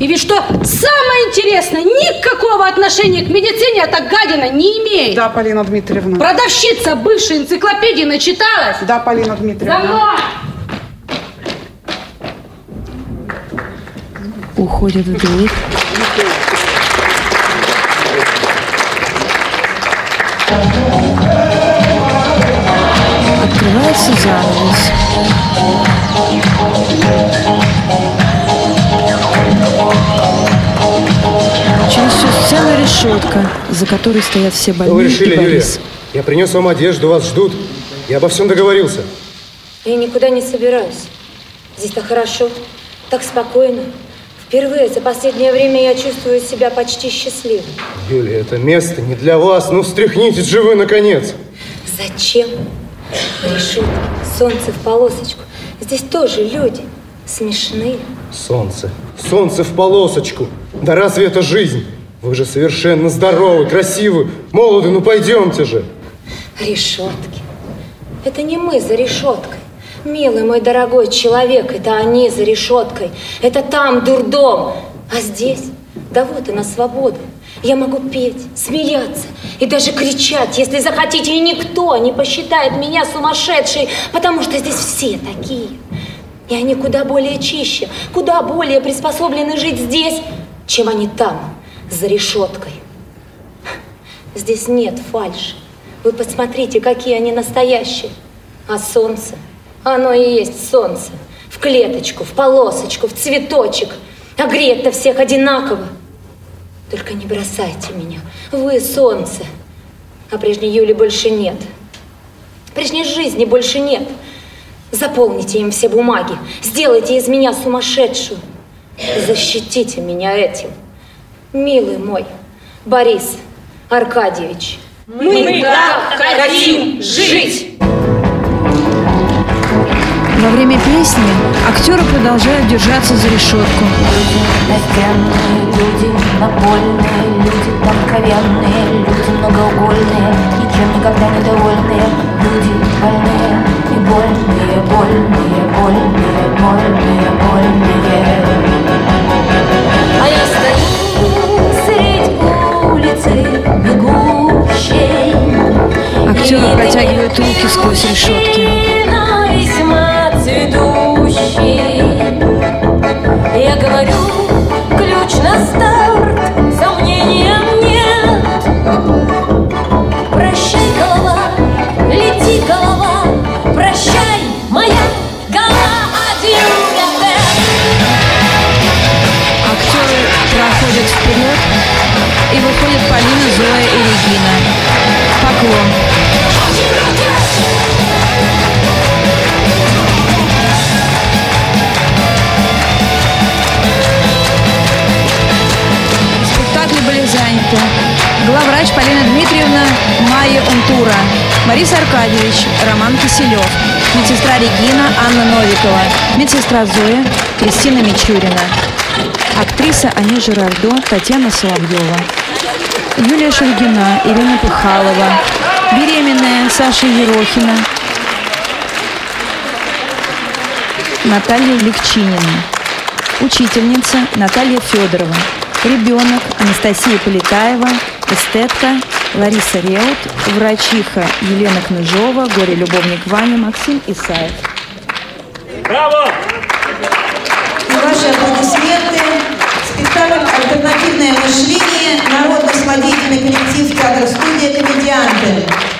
И ведь что самое интересное, никакого отношения к медицине эта гадина не имеет. Да, Полина Дмитриевна. Продавщица бывшей энциклопедии начиталась. Да, Полина За Дмитриевна. мной! Уходит в дверь. Открывается занавес. Сцену решетка, за которой стоят все Что вы больные решили, и Юлия? Борис. Я принес вам одежду, вас ждут. Я обо всем договорился. Я никуда не собираюсь. Здесь так хорошо, так спокойно. Впервые за последнее время я чувствую себя почти счастливой. Юлия, это место не для вас. Ну, встряхнитесь же вы, наконец. Зачем? Решетки, солнце в полосочку. Здесь тоже люди. Смешные. Солнце. Солнце в полосочку. Да разве это жизнь? Вы же совершенно здоровы, красивы, молоды. Ну, пойдемте же. Решетки. Это не мы за решеткой. Милый мой дорогой человек, это они за решеткой. Это там дурдом. А здесь, да вот она свобода. Я могу петь, смеяться и даже кричать, если захотите, и никто не посчитает меня сумасшедшей, потому что здесь все такие. И они куда более чище, куда более приспособлены жить здесь, чем они там, за решеткой. Здесь нет фальши. Вы посмотрите, какие они настоящие. А солнце, оно и есть солнце. В клеточку, в полосочку, в цветочек. А греет-то всех одинаково. Только не бросайте меня. Вы солнце. А прежней Юли больше нет. Прежней жизни больше нет. Заполните им все бумаги. Сделайте из меня сумасшедшую. Защитите меня этим. Милый мой Борис Аркадьевич. Мы так хотим жить. Во время песни актеры продолжают держаться за решетку. Настенные люди, напольные люди, толковенные люди, многоугольные, ничем никогда недовольные, люди больные и больные, больные, больные, больные, больные. Руки сквозь решетки. Майя Унтура, Борис Аркадьевич, Роман Киселев, медсестра Регина Анна Новикова, медсестра Зоя Кристина Мичурина, актриса Ани Жирардо Татьяна Соловьева. Юлия Шульгина, Ирина Пыхалова, беременная Саша Ерохина, Наталья Легчинина, учительница Наталья Федорова, ребенок Анастасия Полетаева, эстетка Лариса Реут, врачиха Елена Кныжова, горе-любовник Ваня, Максим Исаев. Браво! И ваши аплодисменты. Спектакль «Альтернативное мышление» народно-сводительный коллектив театра-студия «Комедианты».